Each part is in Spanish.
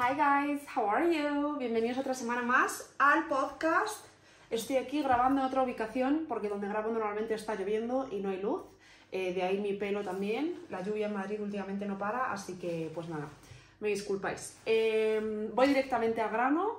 Hi guys, how are you? Bienvenidos otra semana más al podcast. Estoy aquí grabando en otra ubicación porque donde grabo normalmente está lloviendo y no hay luz. Eh, de ahí mi pelo también. La lluvia en Madrid últimamente no para, así que pues nada, me disculpáis. Eh, voy directamente al grano,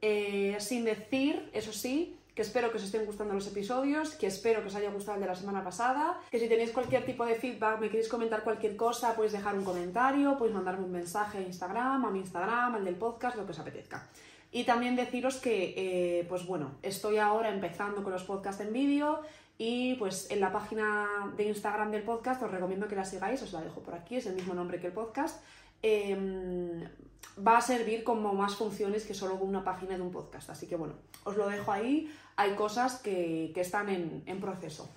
eh, sin decir, eso sí, que espero que os estén gustando los episodios, que espero que os haya gustado el de la semana pasada, que si tenéis cualquier tipo de feedback, me queréis comentar cualquier cosa, podéis dejar un comentario, podéis mandarme un mensaje a Instagram, a mi Instagram, al del podcast, lo que os apetezca. Y también deciros que, eh, pues bueno, estoy ahora empezando con los podcasts en vídeo y pues en la página de Instagram del podcast os recomiendo que la sigáis, os la dejo por aquí, es el mismo nombre que el podcast. Em, va a servir como más funciones que solo una página de un podcast. Así que bueno, os lo dejo ahí. Hay cosas que, están en, en, proceso.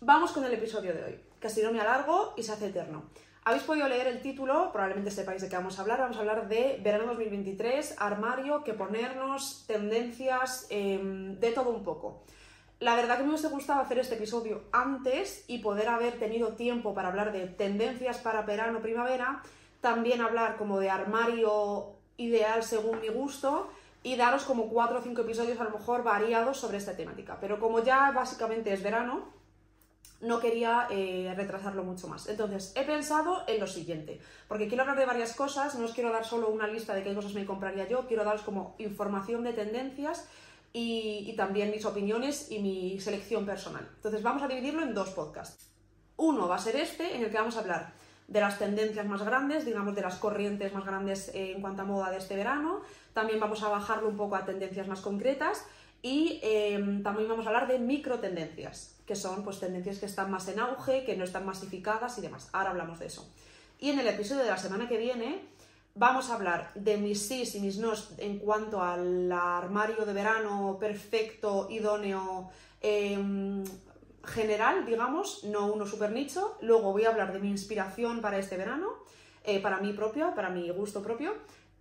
Vamos con el episodio de hoy, que no me alargo y se hace eterno. Habéis podido leer el título, probablemente sepáis de qué vamos a hablar. Vamos a hablar de verano 2023, armario, qué ponernos, tendencias, em, de todo un poco. La verdad que me hubiese gustado hacer este episodio antes y poder haber tenido tiempo para hablar de tendencias para verano-primavera, también hablar como de armario ideal según mi gusto y daros como cuatro o cinco episodios a lo mejor variados sobre esta temática. Pero como ya básicamente es verano, no quería eh, retrasarlo mucho más. Entonces, he pensado en lo siguiente, porque quiero hablar de varias cosas, no os quiero dar solo una lista de qué cosas me compraría yo, quiero daros como información de tendencias y, también mis opiniones y mi selección personal. Entonces, vamos a dividirlo en dos podcasts. Uno va a ser este, en el que vamos a hablar de las tendencias más grandes, digamos de las corrientes más grandes eh, en cuanto a moda de este verano. También vamos a bajarlo un poco a tendencias más concretas y em, también vamos a hablar de micro tendencias, que son pues tendencias que están más en auge, que no están masificadas y demás. Ahora hablamos de eso. Y en el episodio de la semana que viene vamos a hablar de mis sís y mis nos en cuanto al armario de verano perfecto, idóneo, eh, general, digamos, no uno super nicho. Luego voy a hablar de mi inspiración para este verano, eh, para mí propia, para mi gusto propio,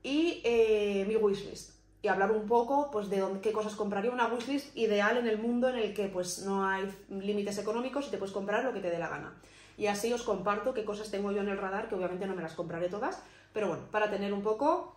y eh, mi wishlist. Y hablar un poco pues, de dónde, qué cosas compraría una wishlist ideal en el mundo en el que pues, no hay límites económicos y te puedes comprar lo que te dé la gana. Y así os comparto qué cosas tengo yo en el radar, que obviamente no me las compraré todas, pero bueno, para tener un poco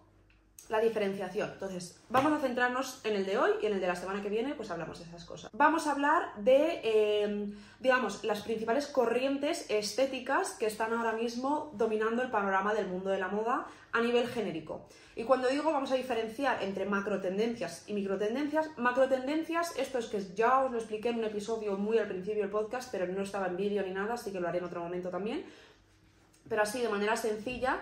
la diferenciación. Entonces, vamos a centrarnos en el de hoy y en el de la semana que viene, pues hablamos de esas cosas. Vamos a hablar de, eh, digamos, las principales corrientes estéticas que están ahora mismo dominando el panorama del mundo de la moda a nivel genérico. Y cuando digo vamos a diferenciar entre macro tendencias y micro tendencias, macro tendencias, esto es que ya os lo expliqué en un episodio muy al principio del podcast, pero no estaba en vídeo ni nada, así que lo haré en otro momento también. Pero así, de manera sencilla,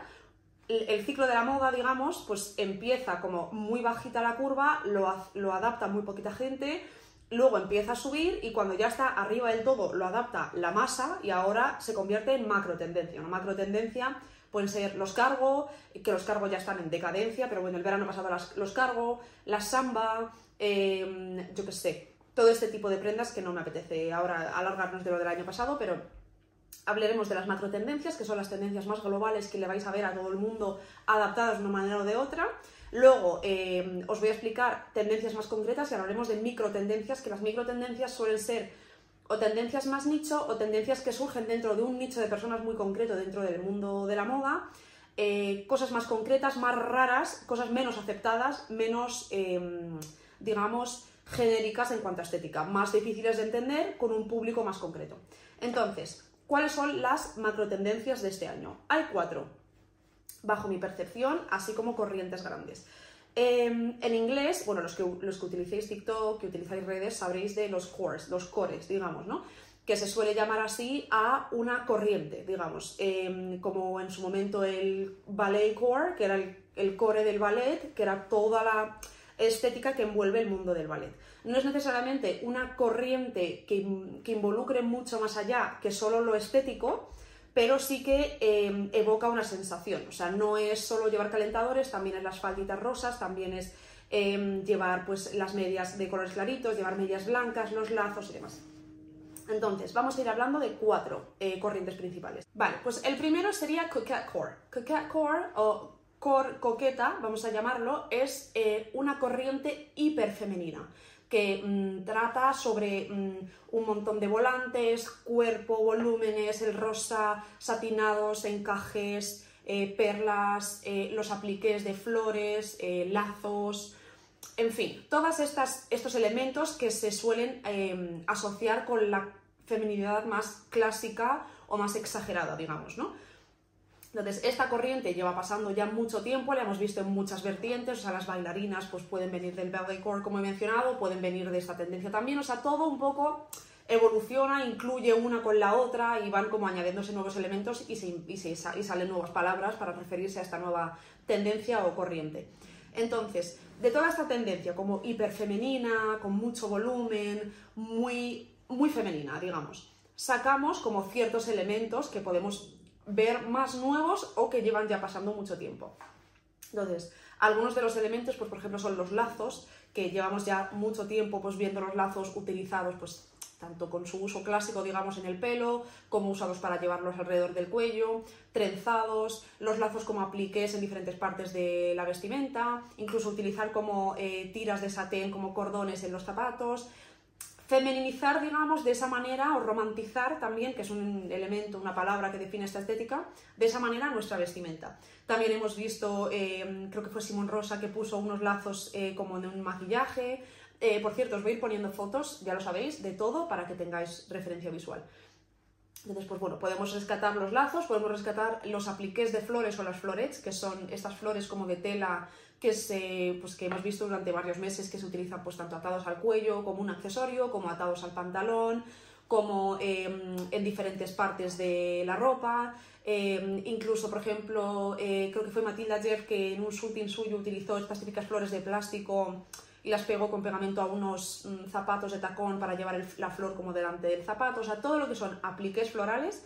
el ciclo de la moda, digamos, pues empieza como muy bajita la curva, lo, adapta muy poquita gente, luego empieza a subir y cuando ya está arriba del todo lo adapta la masa y ahora se convierte en macro tendencia. Una macro tendencia pueden ser los cargo, que los cargos ya están en decadencia, pero bueno, el verano pasado los cargo, la samba, em, yo qué sé, todo este tipo de prendas que no me apetece ahora alargarnos de lo del año pasado, pero hablaremos de las macro tendencias, que son las tendencias más globales que le vais a ver a todo el mundo adaptadas de una manera o de otra. Luego eh, os voy a explicar tendencias más concretas y hablaremos de micro tendencias, que las micro tendencias suelen ser o tendencias más nicho o tendencias que surgen dentro de un nicho de personas muy concreto dentro del mundo de la moda. Eh, cosas más concretas, más raras, cosas menos aceptadas, menos, em, digamos, genéricas en cuanto a estética, más difíciles de entender con un público más concreto. Entonces, ¿Cuáles son las macro tendencias de este año? Hay cuatro, bajo mi percepción, así como corrientes grandes. Em, en inglés, bueno, los que, los que utilicéis TikTok, que utilizáis redes, sabréis de los cores, los cores, digamos, ¿no? Que se suele llamar así a una corriente, digamos, em, como en su momento el ballet core, que era el core del ballet, que era toda la estética que envuelve el mundo del ballet. No es necesariamente una corriente que, involucre mucho más allá que solo lo estético, pero sí que em, evoca una sensación. O sea, no es solo llevar calentadores, también es las falditas rosas, también es em, llevar pues, las medias de colores claritos, llevar medias blancas, los lazos y demás. Entonces, vamos a ir hablando de cuatro eh, corrientes principales. Vale, pues el primero sería Coquette Core. Coquette Core o Core Coqueta, vamos a llamarlo, es eh, una corriente hiperfemenina que mm, trata sobre mm, un montón de volantes, cuerpo, volúmenes, el rosa, satinados, encajes, eh, perlas, eh, los apliques de flores, eh, lazos, en fin, todos estos elementos que se suelen asociar con la feminidad más clásica o más exagerada, digamos, ¿no? Entonces, esta corriente lleva pasando ya mucho tiempo, la hemos visto en muchas vertientes, o sea, las bailarinas pues pueden venir del core como he mencionado, pueden venir de esta tendencia también, o sea, todo un poco evoluciona, incluye una con la otra y van como añadiéndose nuevos elementos y, se, salen nuevas palabras para referirse a esta nueva tendencia o corriente. Entonces, de toda esta tendencia como hiperfemenina, con mucho volumen, muy, muy femenina, digamos, sacamos como ciertos elementos que podemos ver más nuevos o que llevan ya pasando mucho tiempo. Entonces, algunos de los elementos, pues por ejemplo, son los lazos, que llevamos ya mucho tiempo pues viendo los lazos utilizados pues tanto con su uso clásico, digamos, en el pelo, como usados para llevarlos alrededor del cuello, trenzados, los lazos como apliques en diferentes partes de la vestimenta, incluso utilizar como eh, tiras de satén, como cordones en los zapatos, femeninizar, digamos, de esa manera, o romantizar también, que es un elemento, una palabra que define esta estética, de esa manera nuestra vestimenta. También hemos visto, eh, creo que fue Simón Rosa, que puso unos lazos eh, como de un maquillaje, eh, por cierto, os voy a ir poniendo fotos, ya lo sabéis, de todo para que tengáis referencia visual. Entonces, pues bueno, podemos rescatar los lazos, podemos rescatar los apliques de flores o las florets, que son estas flores como de tela que, se, pues que hemos visto durante varios meses que se utilizan pues tanto atados al cuello como un accesorio, como atados al pantalón, como em, en diferentes partes de la ropa. Em, incluso, por ejemplo, eh, creo que fue Matilda Jeff que en un shooting suyo utilizó estas típicas flores de plástico y las pego con pegamento a unos mm, zapatos de tacón para llevar la flor como delante del zapato, o sea, todo lo que son apliques florales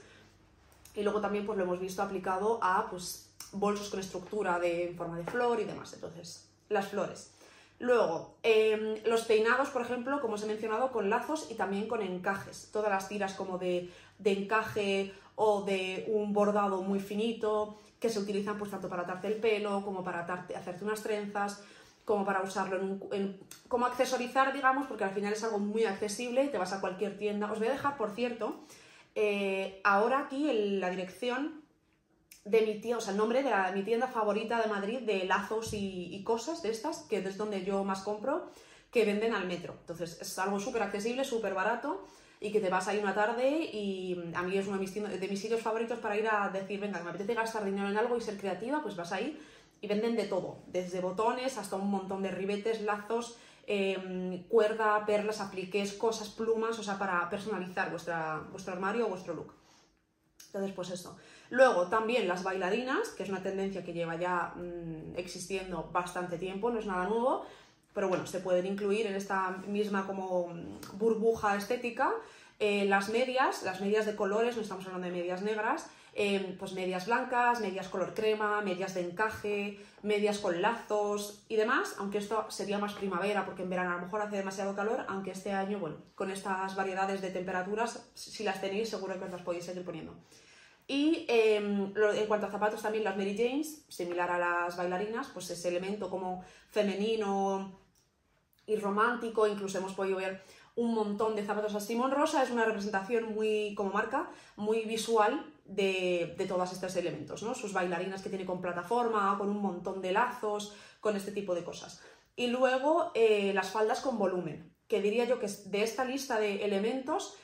y luego también pues lo hemos visto aplicado a pues bolsos con estructura de en forma de flor y demás, entonces las flores. Luego, em, los peinados, por ejemplo, como os he mencionado, con lazos y también con encajes. Todas las tiras como de, de encaje o de un bordado muy finito que se utilizan pues tanto para atarte el pelo como para hacerte unas trenzas como para usarlo en, como accesorizar, digamos, porque al final es algo muy accesible y te vas a cualquier tienda. Os voy a dejar, por cierto, eh, ahora aquí en la dirección de mi tienda, o sea, el nombre de, mi tienda favorita de Madrid de lazos y, cosas de estas, que es donde yo más compro, que venden al metro. Entonces, es algo súper accesible, súper barato y que te vas ahí una tarde y a mí es uno de mis, sitios favoritos para ir a decir, venga, me apetece gastar dinero en algo y ser creativa, pues vas ahí y venden de todo, desde botones hasta un montón de ribetes, lazos, em, cuerda, perlas, apliques, cosas, plumas, o sea, para personalizar vuestro armario o vuestro look. Entonces, pues eso. Luego, también las bailarinas, que es una tendencia que lleva ya mm, existiendo bastante tiempo, no es nada nuevo, pero bueno, se pueden incluir en esta misma como mm, burbuja estética. Eh, las medias, las medias de colores, no estamos hablando de medias negras, Em, pues medias blancas, medias color crema, medias de encaje, medias con lazos y demás, aunque esto sería más primavera porque en verano a lo mejor hace demasiado calor, aunque este año, bueno, con estas variedades de temperaturas, si las tenéis seguro que os las podéis seguir poniendo. Y em, en cuanto a zapatos también las Mary Janes, similar a las bailarinas, pues ese elemento como femenino y romántico, incluso hemos podido ver un montón de zapatos a Simón Rosa, es una representación muy, como marca, muy visual de, todos estos elementos, ¿no? Sus bailarinas que tiene con plataforma, con un montón de lazos, con este tipo de cosas. Y luego eh, las faldas con volumen, que diría yo que de esta lista de elementos,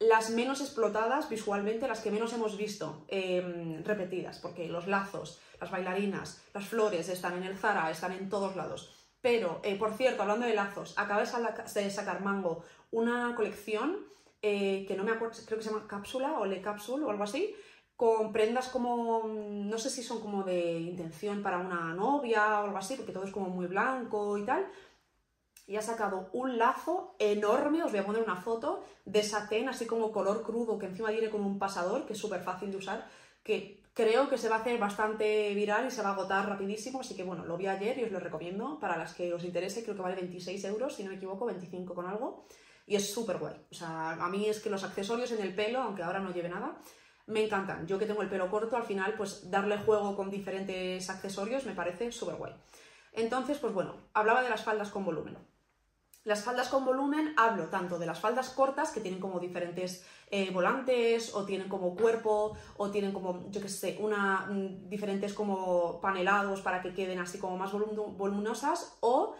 las menos explotadas visualmente, las que menos hemos visto em, repetidas, porque los lazos, las bailarinas, las flores están en el Zara, están en todos lados. Pero, eh, por cierto, hablando de lazos, acaba de sacar Mango una colección eh, que no me acuerdo, creo que se llama Cápsula o Le Capsule o algo así, con prendas como, no sé si son como de intención para una novia o algo así, porque todo es como muy blanco y tal. Y ha sacado un lazo enorme, os voy a poner una foto, de satén, así como color crudo, que encima tiene como un pasador, que es súper fácil de usar, que creo que se va a hacer bastante viral y se va a agotar rapidísimo, así que bueno, lo vi ayer y os lo recomiendo para las que os interese, creo que vale 26 euros, si no me equivoco, 25 con algo y es súper guay. O sea, a mí es que los accesorios en el pelo, aunque ahora no lleve nada, me encantan. Yo que tengo el pelo corto, al final, pues darle juego con diferentes accesorios me parece súper guay. Entonces, pues bueno, hablaba de las faldas con volumen. Las faldas con volumen hablo tanto de las faldas cortas que tienen como diferentes eh, volantes o tienen como cuerpo o tienen como, yo qué sé, una, mm, diferentes como panelados para que queden así como más voluminosas o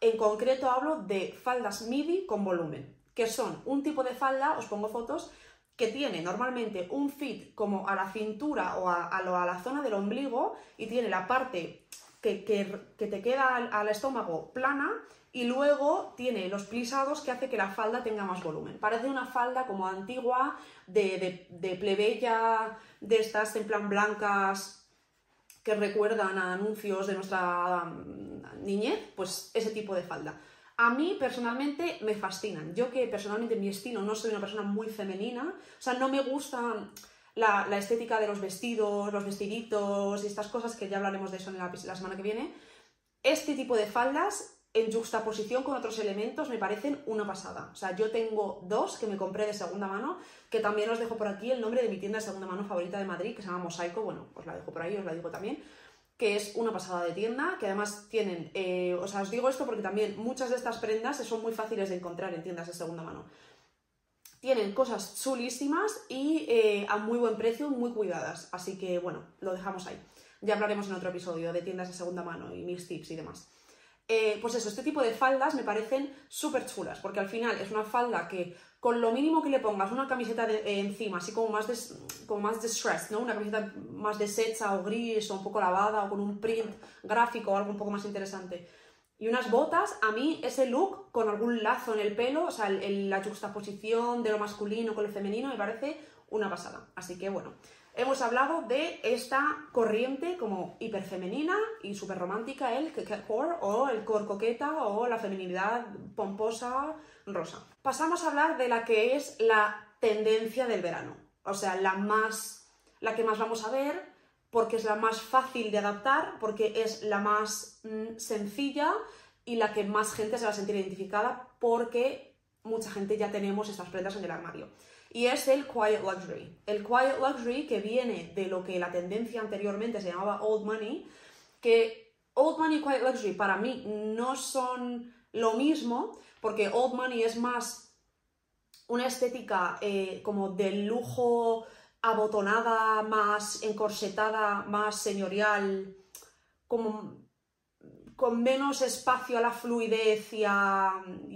en concreto hablo de faldas midi con volumen, que son un tipo de falda, os pongo fotos, que tiene normalmente un fit como a la cintura o a, a, la zona del ombligo y tiene la parte que, te queda al estómago plana y luego tiene los plisados que hace que la falda tenga más volumen. Parece una falda como antigua, de, de, plebeya, de estas en plan blancas que recuerdan a anuncios de nuestra mm, niñez, pues ese tipo de falda. A mí personalmente me fascinan. Yo que personalmente mi estilo no soy una persona muy femenina, o sea, no me gusta la, estética de los vestidos, los vestiditos y estas cosas, que ya hablaremos de eso en la semana que viene. Este tipo de faldas en juxtaposición con otros elementos me parecen una pasada. O sea, yo tengo dos que me compré de segunda mano, que también os dejo por aquí el nombre de mi tienda de segunda mano favorita de Madrid, que se llama Mosaico, bueno, os la dejo por ahí, os la digo también, que es una pasada de tienda, que además tienen, eh, o sea, os digo esto porque también muchas de estas prendas son muy fáciles de encontrar en tiendas de segunda mano. Tienen cosas chulísimas y eh, a muy buen precio, muy cuidadas, así que bueno, lo dejamos ahí. Ya hablaremos en otro episodio de tiendas de segunda mano y mis tips y demás. Eh, pues eso, este tipo de faldas me parecen súper chulas, porque al final es una falda que con lo mínimo que le pongas una camiseta de, encima, así como más, des, como más distressed, ¿no? Una camiseta más deshecha o gris o un poco lavada o con un print gráfico o algo un poco más interesante. Y unas botas, a mí ese look con algún lazo en el pelo, o sea, la juxtaposición de lo masculino con lo femenino me parece una pasada. Así que bueno, hemos hablado de esta corriente como hiperfemenina y súper romántica, el core o el core coqueta o la feminidad pomposa rosa. Pasamos a hablar de la que es la tendencia del verano, o sea, la más, la que más vamos a ver porque es la más fácil de adaptar, porque es la más mm, sencilla y la que más gente se va a sentir identificada porque mucha gente ya tenemos estas prendas en el armario y es el Quiet Luxury. El Quiet Luxury que viene de lo que la tendencia anteriormente se llamaba Old Money, que Old Money y Quiet Luxury para mí no son lo mismo, porque Old Money es más una estética eh, como de lujo abotonada, más encorsetada, más señorial, como con menos espacio a la fluidez y, y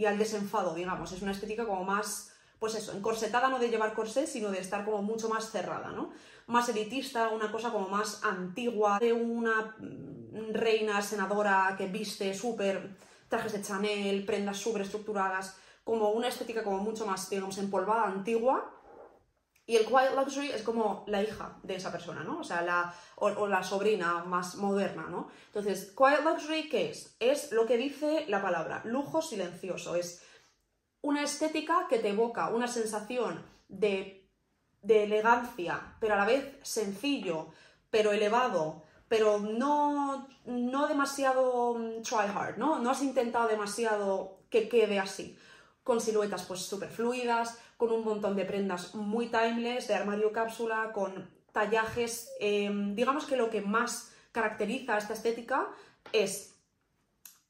al desenfado, digamos. Es una estética como más pues eso, encorsetada no de llevar corsé, sino de estar como mucho más cerrada, ¿no? Más elitista, una cosa como más antigua, de una mm, reina senadora que viste súper trajes de Chanel, prendas súper estructuradas, como una estética como mucho más, digamos, empolvada, antigua, y el quiet luxury es como la hija de esa persona, ¿no? O sea, la, o, la sobrina más moderna, ¿no? Entonces, quiet luxury, ¿qué es? Es lo que dice la palabra, lujo silencioso, es una estética que te evoca una sensación de, elegancia, pero a la vez sencillo, pero elevado, pero no, no demasiado mm, try hard, ¿no? No has intentado demasiado que quede así. Con siluetas pues súper fluidas, con un montón de prendas muy timeless, de armario cápsula, con tallajes. Em, digamos que lo que más caracteriza a esta estética es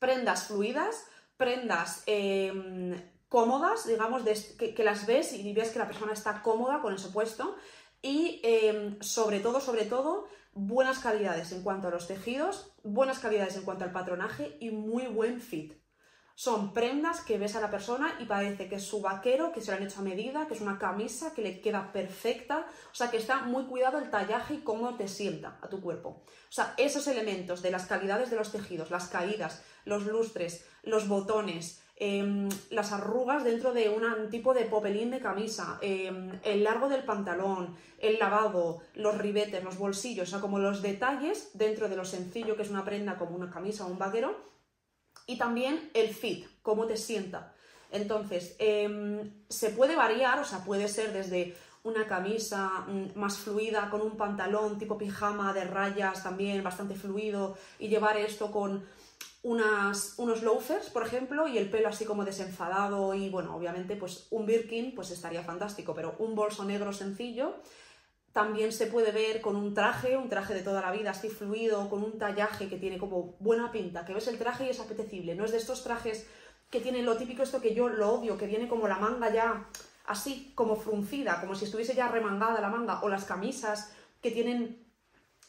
prendas fluidas, prendas em, cómodas, digamos, que, las ves y ves que la persona está cómoda con eso puesto y em, sobre todo, sobre todo, buenas calidades en cuanto a los tejidos, buenas calidades en cuanto al patronaje y muy buen fit. Son prendas que ves a la persona y parece que es su vaquero, que se lo han hecho a medida, que es una camisa que le queda perfecta, o sea que está muy cuidado el tallaje y cómo te sienta a tu cuerpo. O sea, esos elementos de las calidades de los tejidos, las caídas, los lustres, los botones, Em, las arrugas dentro de un tipo de popelín de camisa, em, el largo del pantalón, el lavado, los ribetes, los bolsillos, o sea, como los detalles dentro de lo sencillo que es una prenda como una camisa o un vaquero, y también el fit, cómo te sienta. Entonces, em, se puede variar, o sea, puede ser desde una camisa mm, más fluida con un pantalón tipo pijama de rayas también bastante fluido y llevar esto con unas, unos loafers, por ejemplo, y el pelo así como desenfadado y bueno, obviamente pues un Birkin pues estaría fantástico, pero un bolso negro sencillo también se puede ver con un traje, un traje de toda la vida así fluido, con un tallaje que tiene como buena pinta, que ves el traje y es apetecible, no es de estos trajes que tiene lo típico esto que yo lo odio, que viene como la manga ya así, como fruncida, como si estuviese ya remangada la manga, o las camisas que tienen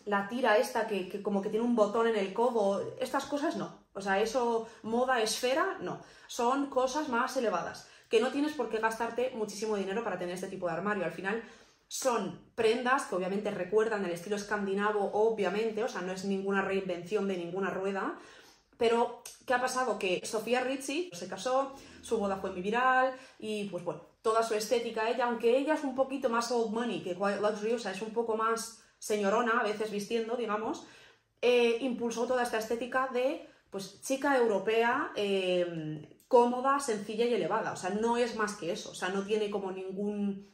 la tira esta que, que, como que tiene un botón en el codo, estas cosas no. O sea, eso, moda esfera, no. Son cosas más elevadas, que no tienes por qué gastarte muchísimo dinero para tener este tipo de armario. Al final son prendas que obviamente recuerdan el estilo escandinavo, obviamente, o sea, no es ninguna reinvención de ninguna rueda. Pero, ¿qué ha pasado? Que Sofía Ricci se casó, su boda fue muy viral y, pues bueno, toda su estética, ella, aunque ella es un poquito más old money que Quiet Luxury, o sea, es un poco más señorona, a veces vistiendo, digamos, eh, impulsó toda esta estética de pues chica europea, eh, cómoda, sencilla y elevada. O sea, no es más que eso. O sea, no tiene como ningún.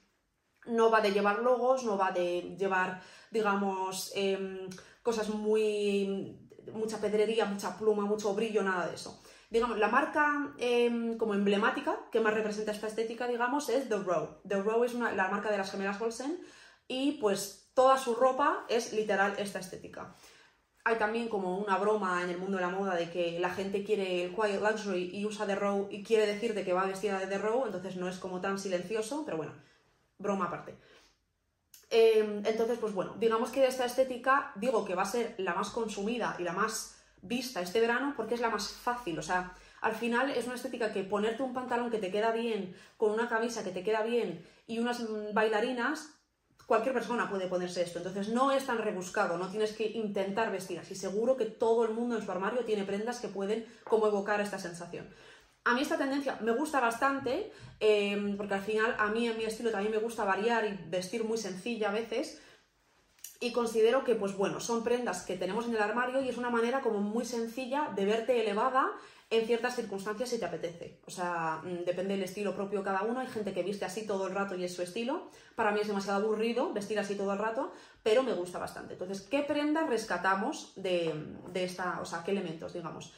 No va de llevar logos, no va de llevar, digamos, em, cosas muy. mucha pedrería, mucha pluma, mucho brillo, nada de eso. Digamos, la marca em, como emblemática que más representa esta estética, digamos, es The Row. The Row es la marca de las gemelas Olsen y pues toda su ropa es literal esta estética. Hay también como una broma en el mundo de la moda de que la gente quiere el quiet luxury y usa The Row y quiere decir de que va vestida de The Row, entonces no es como tan silencioso, pero bueno, broma aparte. Em, entonces, pues bueno, digamos que esta estética, digo que va a ser la más consumida y la más vista este verano porque es la más fácil, o sea, al final es una estética que ponerte un pantalón que te queda bien, con una camisa que te queda bien y unas bailarinas, cualquier persona puede ponerse esto, entonces no es tan rebuscado, no tienes que intentar vestir así, seguro que todo el mundo en su armario tiene prendas que pueden como evocar esta sensación. A mí esta tendencia me gusta bastante, em, porque al final a mí en mi estilo también me gusta variar y vestir muy sencilla a veces, y considero que, pues bueno, son prendas que tenemos en el armario y es una manera como muy sencilla de verte elevada en ciertas circunstancias si te apetece. O sea, mm, depende del estilo propio de cada uno. Hay gente que viste así todo el rato y es su estilo. Para mí es demasiado aburrido vestir así todo el rato, pero me gusta bastante. Entonces, ¿qué prendas rescatamos de, de esta, o sea, qué elementos, digamos?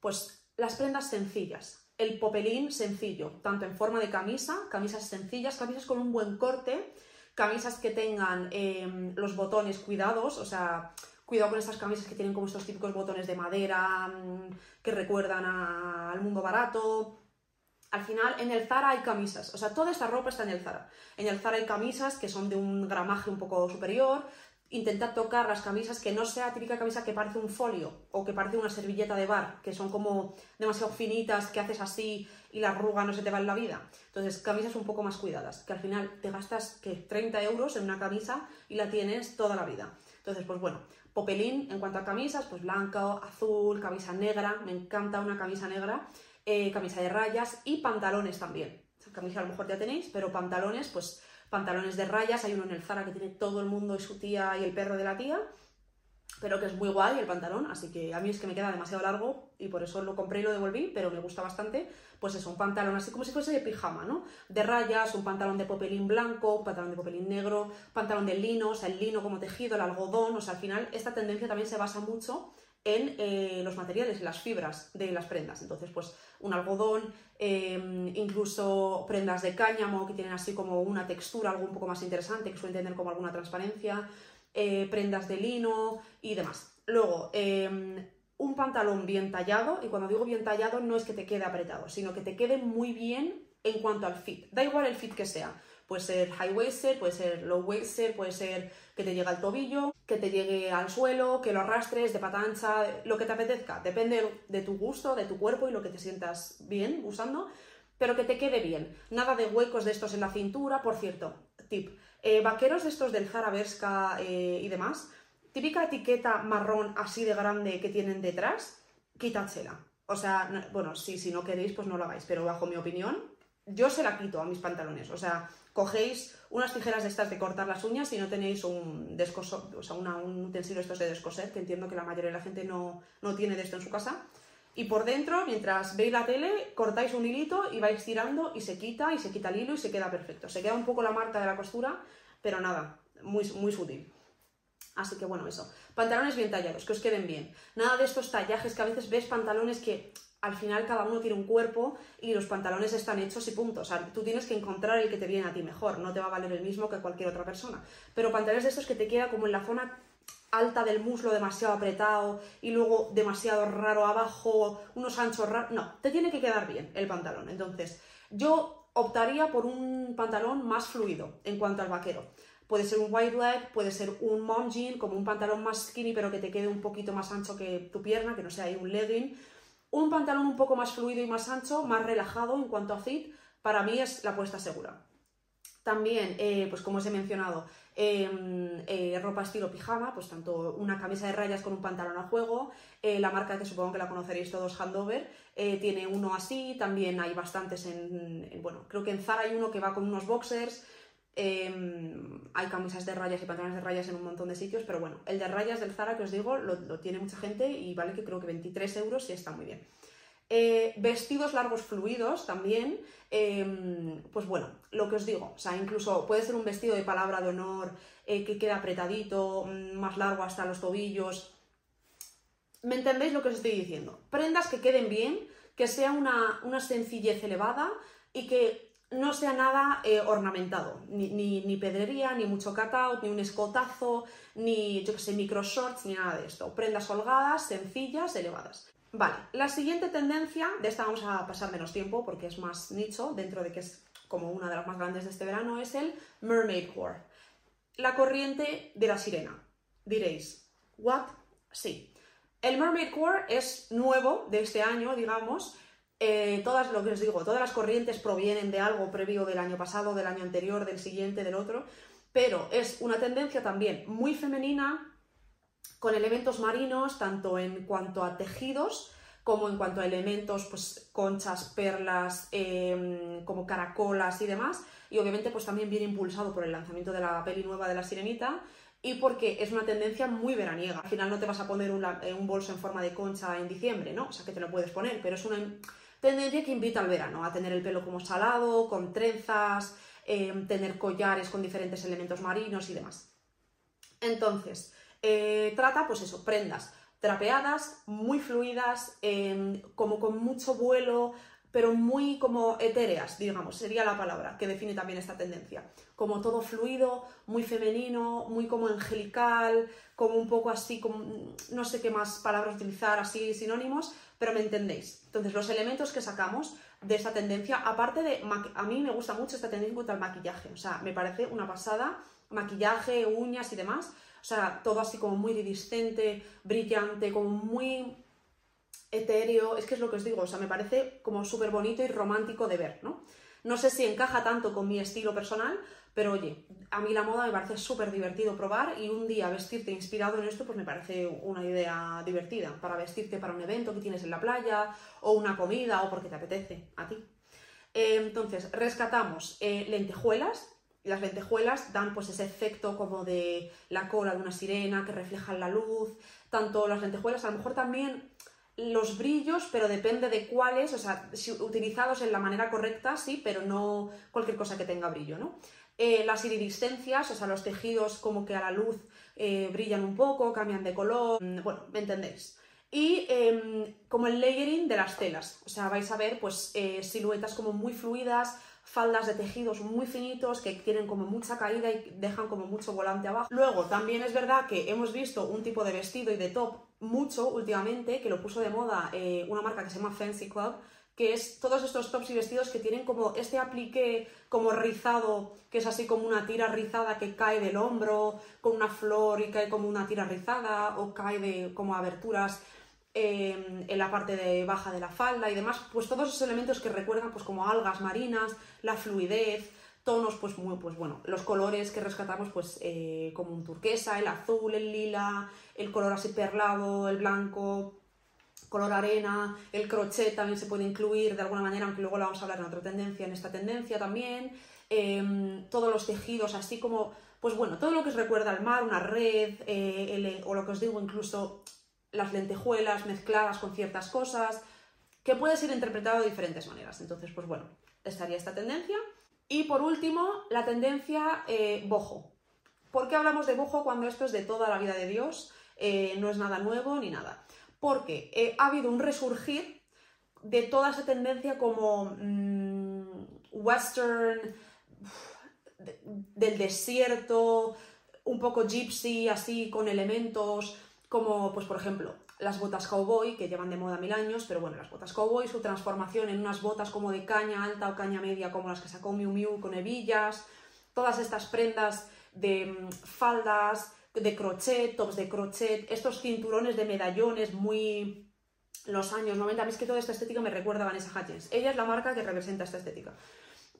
Pues las prendas sencillas. El popelín sencillo, tanto en forma de camisa, camisas sencillas, camisas con un buen corte, camisas que tengan em, los botones cuidados, o sea, Cuidado con estas camisas que tienen como estos típicos botones de madera mm, que recuerdan al mundo barato. Al final, en el Zara hay camisas, o sea, toda esta ropa está en el Zara. En el Zara hay camisas que son de un gramaje un poco superior. Intentad tocar las camisas que no sea típica camisa que parece un folio o que parece una servilleta de bar, que son como demasiado finitas, que haces así y la arruga no se te va en la vida. Entonces, camisas un poco más cuidadas, que al final te gastas que 30 euros en una camisa y la tienes toda la vida. Entonces, pues bueno, Popelín, en cuanto a camisas, pues blanco, azul, camisa negra, me encanta una camisa negra, eh, camisa de rayas y pantalones también. Camisa a lo mejor ya tenéis, pero pantalones, pues pantalones de rayas, hay uno en el Zara que tiene todo el mundo y su tía y el perro de la tía, pero que es muy guay el pantalón, así que a mí es que me queda demasiado largo y por eso lo compré y lo devolví, pero me gusta bastante, pues es un pantalón así como si fuese de pijama, ¿no? De rayas, un pantalón de popelín blanco, un pantalón de popelín negro, pantalón de lino, o sea, el lino como tejido, el algodón, o sea, al final esta tendencia también se basa mucho en eh, los materiales, en las fibras de las prendas. Entonces, pues un algodón, em, incluso prendas de cáñamo que tienen así como una textura algo un poco más interesante, que suelen tener como alguna transparencia, eh, prendas de lino y demás. Luego, em, un pantalón bien tallado, y cuando digo bien tallado no es que te quede apretado, sino que te quede muy bien en cuanto al fit. Da igual el fit que sea. Puede ser high waisted, puede ser low waisted, puede ser que te llegue al tobillo, que te llegue al suelo, que lo arrastres de pata ancha, lo que te apetezca. Depende de tu gusto, de tu cuerpo y lo que te sientas bien usando, pero que te quede bien. Nada de huecos de estos en la cintura. Por cierto, tip, eh, vaqueros estos del Zara Berska eh, y demás, típica etiqueta marrón así de grande que tienen detrás, quítadsela. O sea, bueno, sí, si no queréis, pues no lo hagáis, pero bajo mi opinión, yo se la quito a mis pantalones. O sea, cogéis unas tijeras de estas de cortar las uñas y no tenéis un descoso, o sea, un utensilio estos de descoser, que entiendo que la mayoría de la gente no, no tiene de esto en su casa. Y por dentro, mientras veis la tele, cortáis un hilito y vais tirando y se quita y se quita el hilo y se queda perfecto. Se queda un poco la marca de la costura, pero nada, muy, muy sutil. Así que bueno, eso. Pantalones bien tallados, que os queden bien. Nada de estos tallajes que a veces ves pantalones que al final cada uno tiene un cuerpo y los pantalones están hechos y punto. O sea, tú tienes que encontrar el que te viene a ti mejor, no te va a valer el mismo que cualquier otra persona. Pero pantalones de estos que te queda como en la zona alta del muslo demasiado apretado y luego demasiado raro abajo, unos anchos raros. No, te tiene que quedar bien el pantalón. Entonces, yo optaría por un pantalón más fluido en cuanto al vaquero. Puede ser un white leg, puede ser un mom jean, como un pantalón más skinny, pero que te quede un poquito más ancho que tu pierna, que no sea ahí un legging. Un pantalón un poco más fluido y más ancho, más relajado en cuanto a fit, para mí es la apuesta segura. También, eh, pues como os he mencionado, em, eh, ropa estilo pijama, pues tanto una camisa de rayas con un pantalón a juego, eh, la marca que supongo que la conoceréis todos, Handover, tiene uno así, también hay bastantes en, bueno, creo que en Zara hay uno que va con unos boxers, em, hay camisas de rayas y pantalones de rayas en un montón de sitios, pero bueno, el de rayas del Zara que os digo lo, tiene mucha gente y vale que creo que 23 euros y está muy bien. Eh, vestidos largos fluidos también, em, pues bueno, lo que os digo, o sea, incluso puede ser un vestido de palabra de honor eh, que queda apretadito, mm, más largo hasta los tobillos. ¿Me entendéis lo que os estoy diciendo? Prendas que queden bien, que sea una, sencillez elevada y que no sea nada eh, ornamentado, ni, pedrería, ni mucho cutout, ni un escotazo, ni, yo que sé, micro shorts, ni nada de esto. Prendas holgadas, sencillas, elevadas. Vale, la siguiente tendencia, de esta vamos a pasar menos tiempo porque es más nicho, dentro de que es como una de las más grandes de este verano, es el mermaid core. La corriente de la sirena. Diréis, ¿what? Sí. El mermaid core es nuevo de este año, digamos. Eh, todas, lo que os digo, todas las corrientes provienen de algo previo del año pasado, del año anterior, del siguiente, del otro, pero es una tendencia también muy femenina, con elementos marinos, tanto en cuanto a tejidos como en cuanto a elementos, pues conchas, perlas, em, como caracolas y demás. Y obviamente pues también viene impulsado por el lanzamiento de la peli nueva de la sirenita y porque es una tendencia muy veraniega. Al final no te vas a poner eh, un, bolso en forma de concha en diciembre, ¿no? O sea que te lo puedes poner, pero es una tendencia que invita al verano, a tener el pelo como salado, con trenzas, em, tener collares con diferentes elementos marinos y demás. Entonces, eh, trata, pues eso, prendas trapeadas, muy fluidas, em, como con mucho vuelo, pero muy como etéreas, digamos, sería la palabra que define también esta tendencia. Como todo fluido, muy femenino, muy como angelical, como un poco así, como, no sé qué más palabras utilizar, así sinónimos, pero me entendéis. Entonces, los elementos que sacamos de esta tendencia, aparte de, a mí me gusta mucho esta tendencia en cuanto al maquillaje, o sea, me parece una pasada, maquillaje, uñas y demás, o sea, todo así como muy iridiscente, brillante, como muy etéreo. Es que es lo que os digo, o sea, me parece como súper bonito y romántico de ver, ¿no? No sé si encaja tanto con mi estilo personal, pero oye, a mí la moda me parece súper divertido probar y un día vestirte inspirado en esto, pues me parece una idea divertida para vestirte para un evento que tienes en la playa o una comida o porque te apetece a ti. Entonces, rescatamos eh, lentejuelas, las lentejuelas dan pues ese efecto como de la cola de una sirena que refleja la luz, tanto las lentejuelas, a lo mejor también los brillos, pero depende de cuáles, o sea, si utilizados en la manera correcta, sí, pero no cualquier cosa que tenga brillo, ¿no? Eh, las iridiscencias, o sea, los tejidos como que a la luz eh, brillan un poco, cambian de color, mm, bueno, ¿me entendéis? Y em, como el layering de las telas, o sea, vais a ver pues eh, siluetas como muy fluidas, faldas de tejidos muy finitos que tienen como mucha caída y dejan como mucho volante abajo. Luego, también es verdad que hemos visto un tipo de vestido y de top mucho últimamente, que lo puso de moda una marca que se llama Fancy Club, que es todos estos tops y vestidos que tienen como este aplique como rizado, que es así como una tira rizada que cae del hombro, con una flor y cae como una tira rizada, o cae de como aberturas Em, en la parte de baja de la falda y demás, pues todos esos elementos que recuerdan pues como algas marinas, la fluidez, tonos pues muy, pues bueno, los colores que rescatamos pues eh, como un turquesa, el azul, el lila, el color así perlado, el blanco, color arena, el crochet también se puede incluir de alguna manera, aunque luego lo vamos a hablar en otra tendencia, en esta tendencia también, em, todos los tejidos así como, pues bueno, todo lo que os recuerda al mar, una red, eh, o lo que os digo incluso las lentejuelas mezcladas con ciertas cosas, que puede ser interpretado de diferentes maneras. Entonces, pues bueno, estaría esta tendencia. Y por último, la tendencia eh, bojo. ¿Por qué hablamos de bojo cuando esto es de toda la vida de Dios? Eh, no es nada nuevo ni nada. Porque eh, ha habido un resurgir de toda esa tendencia como mm, western, del desierto, un poco gypsy, así con elementos como, pues por ejemplo, las botas cowboy, que llevan de moda mil años, pero bueno, las botas cowboy, su transformación en unas botas como de caña alta o caña media, como las que sacó Miu Miu con hebillas, todas estas prendas de mm, faldas, de crochet, tops de crochet, estos cinturones de medallones muy los años 90, a mí es que toda esta estética me recuerda a Vanessa Hutchins. Ella es la marca que representa esta estética.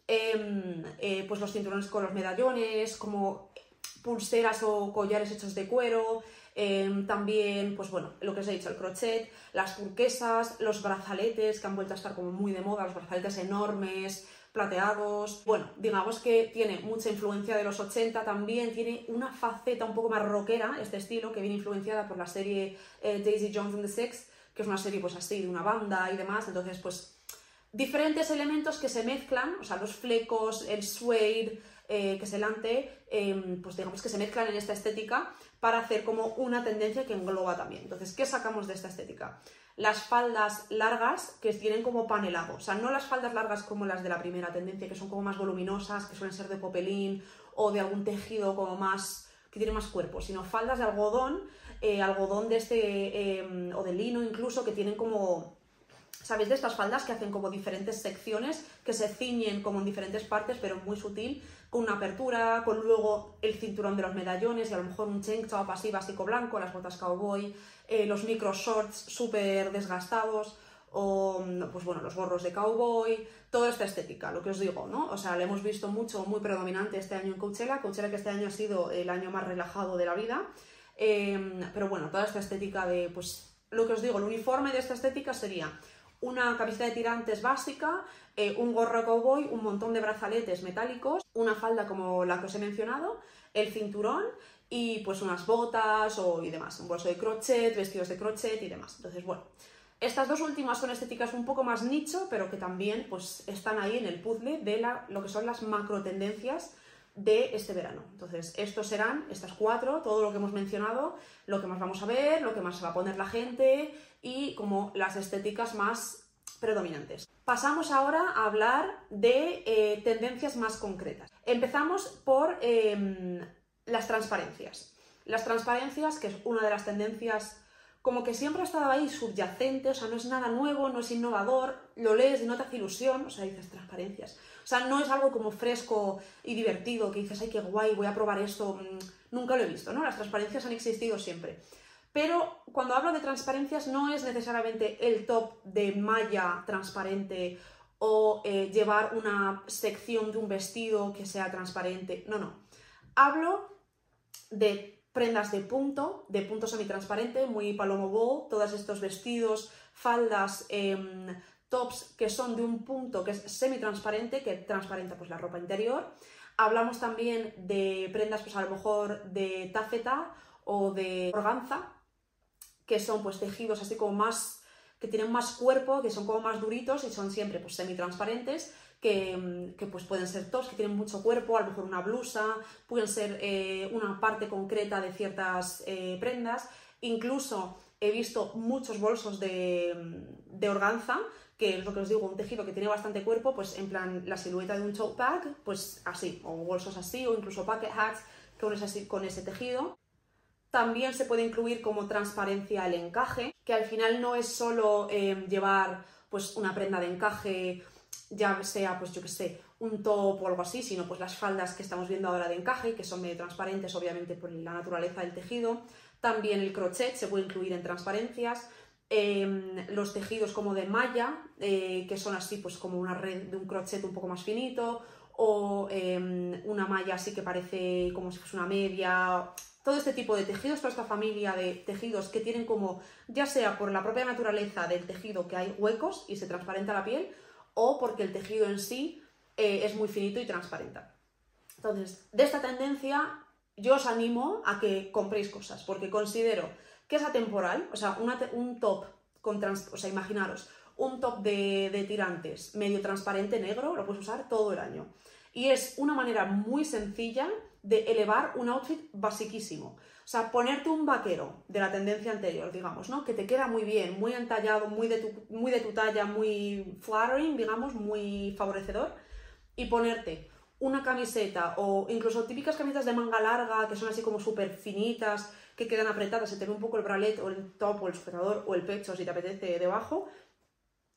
Em, eh, pues los cinturones con los medallones, como pulseras o collares hechos de cuero, em, también, pues bueno, lo que os he dicho, el crochet, las turquesas, los brazaletes que han vuelto a estar como muy de moda, los brazaletes enormes, plateados. Bueno, digamos que tiene mucha influencia de los 80 también, tiene una faceta un poco más rockera, este estilo, que viene influenciada por la serie eh, Daisy Jones and the Six, que es una serie pues así de una banda y demás, entonces pues diferentes elementos que se mezclan, o sea, los flecos, el suede, eh, que es el ante, em, pues digamos que se mezclan en esta estética para hacer como una tendencia que engloba también. Entonces, ¿qué sacamos de esta estética? Las faldas largas que tienen como panelado, o sea, no las faldas largas como las de la primera tendencia, que son como más voluminosas, que suelen ser de popelín o de algún tejido como más que tiene más cuerpo, sino faldas de algodón, eh, algodón de este, em, o de lino incluso, que tienen como ¿Sabéis de estas faldas que hacen como diferentes secciones, que se ciñen como en diferentes partes, pero muy sutil, con una apertura, con luego el cinturón de los medallones y a lo mejor un tank top así básico blanco, las botas cowboy, eh, los micro shorts súper desgastados, o pues bueno, los gorros de cowboy, toda esta estética, lo que os digo, ¿no? O sea, lo hemos visto mucho, muy predominante este año en Coachella, Coachella que este año ha sido el año más relajado de la vida, em, pero bueno, toda esta estética de, pues, lo que os digo, el uniforme de esta estética sería una camiseta de tirantes básica, eh, un gorro cowboy, un montón de brazaletes metálicos, una falda como la que os he mencionado, el cinturón y pues unas botas o, y demás, un bolso de crochet, vestidos de crochet y demás. Entonces, bueno, estas dos últimas son estéticas un poco más nicho, pero que también pues están ahí en el puzzle de lo que son las macro tendencias de este verano. Entonces, estos serán, estas cuatro, todo lo que hemos mencionado, lo que más vamos a ver, lo que más se va a poner la gente y como las estéticas más predominantes. Pasamos ahora a hablar de eh, tendencias más concretas. Empezamos por em, las transparencias. Las transparencias, que es una de las tendencias como que siempre ha estado ahí subyacente, o sea, no es nada nuevo, no es innovador, lo lees y no te hace ilusión, o sea, dices transparencias. O sea, no es algo como fresco y divertido que dices, ay, qué guay, voy a probar esto, mm, nunca lo he visto, ¿no? Las transparencias han existido siempre. Pero cuando hablo de transparencias no es necesariamente el top de malla transparente o eh, llevar una sección de un vestido que sea transparente. No, no. Hablo de prendas de punto, de punto semitransparente, muy palomo ball, todos estos vestidos, faldas, em, tops que son de un punto que es semitransparente, que transparenta pues la ropa interior. Hablamos también de prendas pues a lo mejor de tafeta o de organza, que son pues tejidos así como más, que tienen más cuerpo, que son como más duritos y son siempre pues semitransparentes, que, mm, que pues pueden ser tops, que tienen mucho cuerpo, a lo mejor una blusa, pueden ser eh, una parte concreta de ciertas eh, prendas, incluso he visto muchos bolsos de, mm, de organza, que es lo que os digo, un tejido que tiene bastante cuerpo, pues en plan la silueta de un tote bag, pues así, o bolsos así, o incluso bucket hats con con ese tejido. También se puede incluir como transparencia el encaje, que al final no es solo eh, llevar pues una prenda de encaje, ya sea pues yo que sé, un top o algo así, sino pues las faldas que estamos viendo ahora de encaje, que son medio transparentes obviamente por la naturaleza del tejido. También el crochet se puede incluir en transparencias. Em, los tejidos como de malla, eh, que son así pues como una red de un crochet un poco más finito, o em, una malla así que parece como si fuese una media, todo este tipo de tejidos, toda esta familia de tejidos que tienen como, ya sea por la propia naturaleza del tejido que hay huecos y se transparenta la piel, o porque el tejido en sí eh, es muy finito y transparenta. Entonces, de esta tendencia yo os animo a que compréis cosas, porque considero que es atemporal, o sea, un top con, o sea, imaginaros, un top de, de tirantes medio transparente negro, lo puedes usar todo el año. Y es una manera muy sencilla de elevar un outfit basiquísimo. O sea, ponerte un vaquero de la tendencia anterior, digamos, ¿no? Que te queda muy bien, muy entallado, muy de tu, muy de tu talla, muy flattering, digamos, muy favorecedor. Y ponerte una camiseta o incluso típicas camisetas de manga larga que son así como súper finitas, que quedan apretadas, se te ve un poco el bralet o el top o el sujetador o el pecho si te apetece debajo,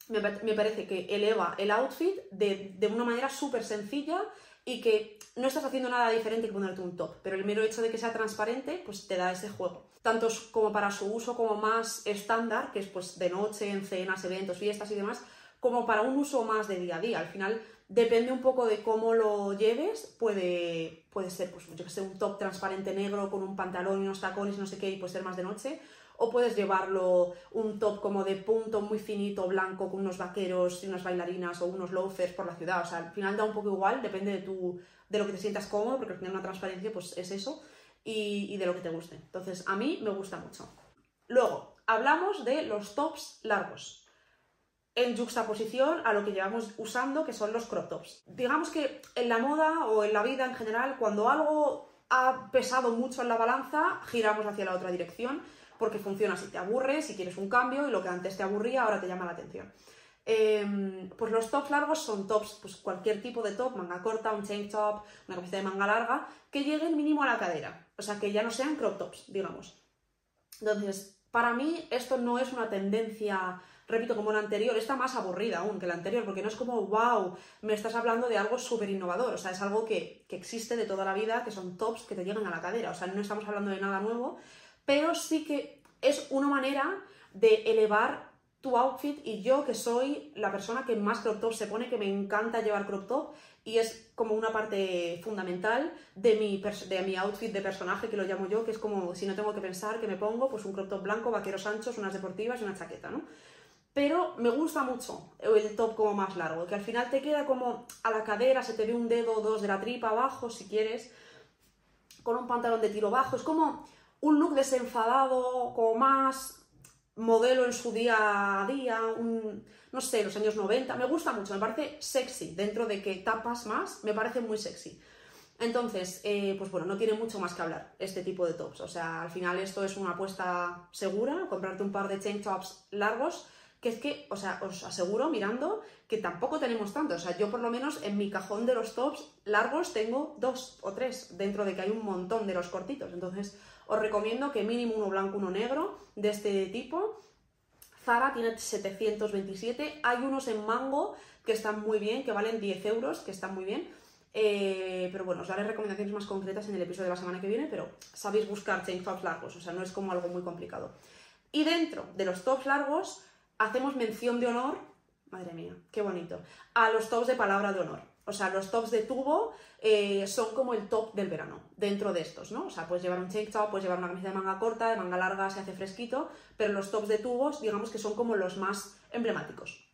me, parece que eleva el outfit de, de una manera súper sencilla y que no estás haciendo nada diferente que ponerte un top, pero el mero hecho de que sea transparente, pues te da ese juego. Tanto como para su uso como más estándar, que es pues de noche, en cenas, eventos, fiestas y demás, como para un uso más de día a día. Al final depende un poco de cómo lo lleves, puede, puede ser, pues yo que sé, un top transparente negro con un pantalón y unos tacones, no sé qué, y puede ser más de noche, o puedes llevarlo un top como de punto muy finito, blanco, con unos vaqueros y unas bailarinas o unos loafers por la ciudad. O sea, al final da un poco igual, depende de, tu, de lo que te sientas cómodo, porque al final una transparencia pues es eso, y, y de lo que te guste. Entonces, a mí me gusta mucho. Luego, hablamos de los tops largos en juxtaposición a lo que llevamos usando, que son los crop tops. Digamos que en la moda o en la vida en general, cuando algo ha pesado mucho en la balanza, giramos hacia la otra dirección, porque funciona si te aburres, si quieres un cambio, y lo que antes te aburría ahora te llama la atención. Em, pues los tops largos son tops, pues cualquier tipo de top, manga corta, un chain top, una camiseta de manga larga, que lleguen mínimo a la cadera, o sea, que ya no sean crop tops, digamos. Entonces, para mí esto no es una tendencia repito, como la anterior, está más aburrida aún que la anterior, porque no es como, wow, me estás hablando de algo súper innovador, o sea, es algo que, existe de toda la vida, que son tops que te llegan a la cadera, o sea, no estamos hablando de nada nuevo, pero sí que es una manera de elevar tu outfit y yo que soy la persona que más crop top se pone, que me encanta llevar crop top y es como una parte fundamental de mi, de mi outfit de personaje, que lo llamo yo, que es como si no tengo que pensar que me pongo pues un crop top blanco, vaqueros anchos, unas deportivas y una chaqueta, ¿no? pero me gusta mucho el top como más largo, que al final te queda como a la cadera, se te ve un dedo o dos de la tripa abajo, si quieres, con un pantalón de tiro bajo, es como un look desenfadado, como más modelo en su día a día, no sé, los años 90, me gusta mucho, me parece sexy, dentro de que tapas más, me parece muy sexy. Entonces, eh, pues bueno, no tiene mucho más que hablar este tipo de tops. O sea, al final esto es una apuesta segura, comprarte un par de chain tops largos que es que, o sea, os aseguro mirando que tampoco tenemos tanto. O sea, yo por lo menos en mi cajón de los tops largos tengo dos o tres, dentro de que hay un montón de los cortitos. Entonces, os recomiendo que mínimo uno blanco, uno negro de este tipo. Zara tiene 727. Hay unos en mango que están muy bien, que valen 10 euros, que están muy bien. Eh, pero bueno, os daré recomendaciones más concretas en el episodio de la semana que viene, pero sabéis buscar chain tops largos, o sea, no es como algo muy complicado. Y dentro de los tops largos, hacemos mención de honor, madre mía, qué bonito, a los tops de palabra de honor. O sea, los tops de tubo eh, son como el top del verano, dentro de estos, ¿no? O sea, puedes llevar un check top, puedes llevar una camiseta de manga corta, de manga larga, se hace fresquito, pero los tops de tubos, digamos que son como los más emblemáticos.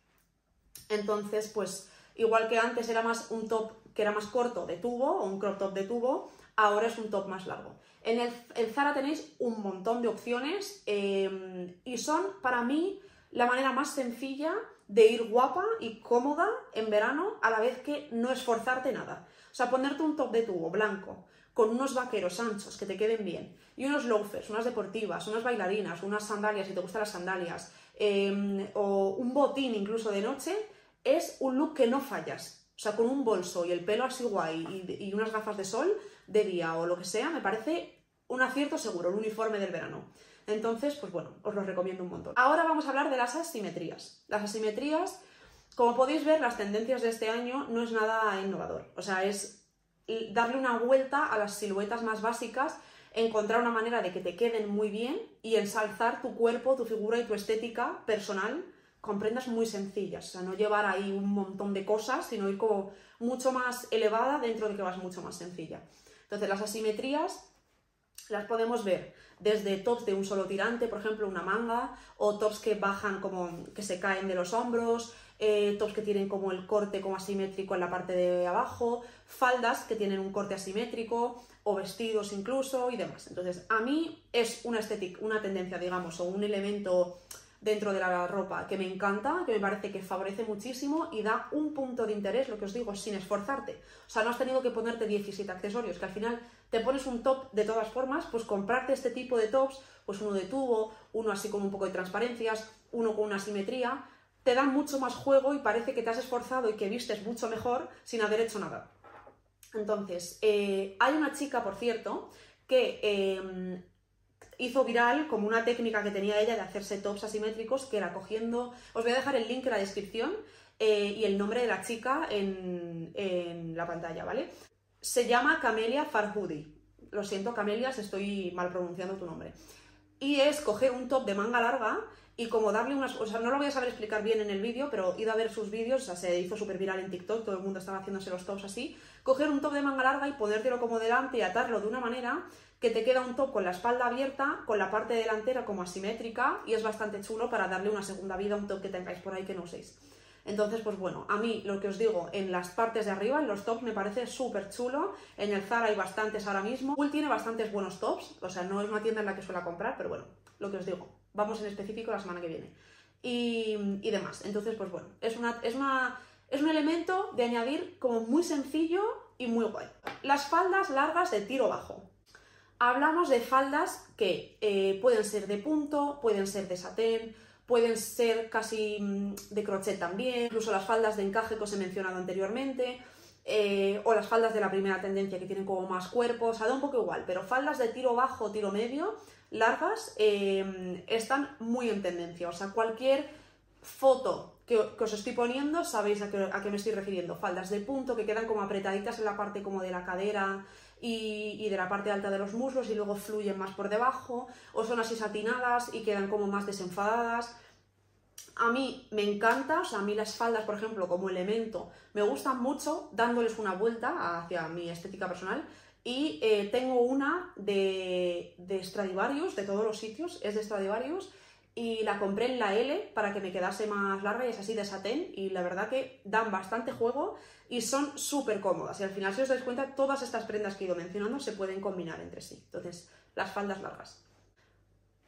Entonces, pues, igual que antes era más un top que era más corto de tubo, o un crop top de tubo, ahora es un top más largo. En el, Zara tenéis un montón de opciones eh, y son, para mí, la manera más sencilla de ir guapa y cómoda en verano a la vez que no esforzarte nada. O sea, ponerte un top de tubo blanco con unos vaqueros anchos que te queden bien y unos loafers, unas deportivas, unas bailarinas, unas sandalias si te gustan las sandalias em, o un botín incluso de noche, es un look que no fallas. O sea, con un bolso y el pelo así guay y, y unas gafas de sol de día o lo que sea, me parece un acierto seguro, el uniforme del verano. Entonces, pues bueno, os lo recomiendo un montón. Ahora vamos a hablar de las asimetrías. Las asimetrías, como podéis ver, las tendencias de este año no es nada innovador. O sea, es darle una vuelta a las siluetas más básicas, encontrar una manera de que te queden muy bien y ensalzar tu cuerpo, tu figura y tu estética personal con prendas muy sencillas. O sea, no llevar ahí un montón de cosas, sino ir como mucho más elevada dentro de que vas mucho más sencilla. Entonces, las asimetrías las podemos ver desde tops de un solo tirante, por ejemplo, una manga, o tops que bajan como que se caen de los hombros, eh, tops que tienen como el corte como asimétrico en la parte de abajo, faldas que tienen un corte asimétrico, o vestidos incluso y demás. Entonces, a mí es una estética, una tendencia, digamos, o un elemento dentro de la ropa que me encanta, que me parece que favorece muchísimo y da un punto de interés, lo que os digo, sin esforzarte. O sea, no has tenido que ponerte 17 accesorios, que al final te pones un top de todas formas, pues comprarte este tipo de tops, pues uno de tubo, uno así con un poco de transparencias, uno con una simetría, te da mucho más juego y parece que te has esforzado y que vistes mucho mejor sin haber hecho nada. Entonces, eh, hay una chica, por cierto, que em, hizo viral como una técnica que tenía ella de hacerse tops asimétricos, que era cogiendo, os voy a dejar el link en la descripción eh, y el nombre de la chica en, en la pantalla, ¿vale? Se llama Camelia Farhudi. Lo siento, Camelia, si estoy mal pronunciando tu nombre. Y es coger un top de manga larga y como darle unas... O sea, no lo voy a saber explicar bien en el vídeo, pero id a ver sus vídeos, o sea, se hizo súper viral en TikTok, todo el mundo estaba haciéndose los tops así. Coger un top de manga larga y ponértelo como delante y atarlo de una manera que te queda un top con la espalda abierta, con la parte delantera como asimétrica y es bastante chulo para darle una segunda vida a un top que tengáis por ahí que no uséis. Entonces, pues bueno, a mí lo que os digo, en las partes de arriba, en los tops, me parece súper chulo. En el Zara hay bastantes ahora mismo. Bull tiene bastantes buenos tops, o sea, no es una tienda en la que suela comprar, pero bueno, lo que os digo, vamos en específico la semana que viene. Y, y demás. Entonces, pues bueno, es, una, es, una, es un elemento de añadir como muy sencillo y muy guay. Las faldas largas de tiro bajo. Hablamos de faldas que eh, pueden ser de punto, pueden ser de satén, pueden ser casi mm, de crochet también, incluso las faldas de encaje que os he mencionado anteriormente, eh, o las faldas de la primera tendencia que tienen como más cuerpo, o sea, da un poco igual, pero faldas de tiro bajo, tiro medio, largas, eh, están muy en tendencia, o sea, cualquier foto que, os estoy poniendo, sabéis a qué, a qué me estoy refiriendo, faldas de punto que quedan como apretaditas en la parte como de la cadera, y, de la parte alta de los muslos y luego fluyen más por debajo, o son así satinadas y quedan como más desenfadadas. A mí me encanta, o sea, a mí las faldas, por ejemplo, como elemento, me gustan mucho dándoles una vuelta hacia mi estética personal. Y eh, tengo una de, de Stradivarius, de todos los sitios, es de Stradivarius, y la compré en la L para que me quedase más larga y es así de satén y la verdad que dan bastante juego y son súper cómodas y al final si os dais cuenta todas estas prendas que he ido mencionando se pueden combinar entre sí. Entonces, las faldas largas.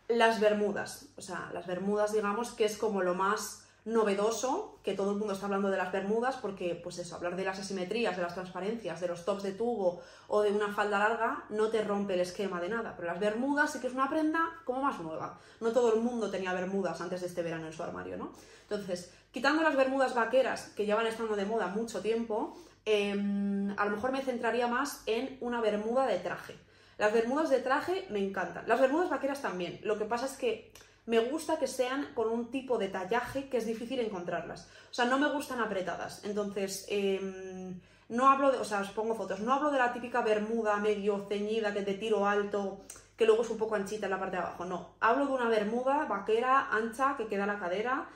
Las bermudas, o sea, las bermudas digamos que es como lo más novedoso, que todo el mundo está hablando de las bermudas, porque, pues eso, hablar de las asimetrías, de las transparencias, de los tops de tubo o de una falda larga, no te rompe el esquema de nada. Pero las bermudas sí que es una prenda como más nueva. No todo el mundo tenía bermudas antes de este verano en su armario, ¿no? Entonces, quitando las bermudas vaqueras, que llevan estando de moda mucho tiempo, em, a lo mejor me centraría más en una bermuda de traje. Las bermudas de traje me encantan. Las bermudas vaqueras también. Lo que pasa es que me gusta que sean con un tipo de tallaje que es difícil encontrarlas. O sea, no me gustan apretadas. Entonces, em, no hablo de, o sea, os pongo fotos, no hablo de la típica bermuda medio ceñida que de tiro alto, que luego es un poco anchita en la parte de abajo. No, hablo de una bermuda vaquera ancha que queda la cadera,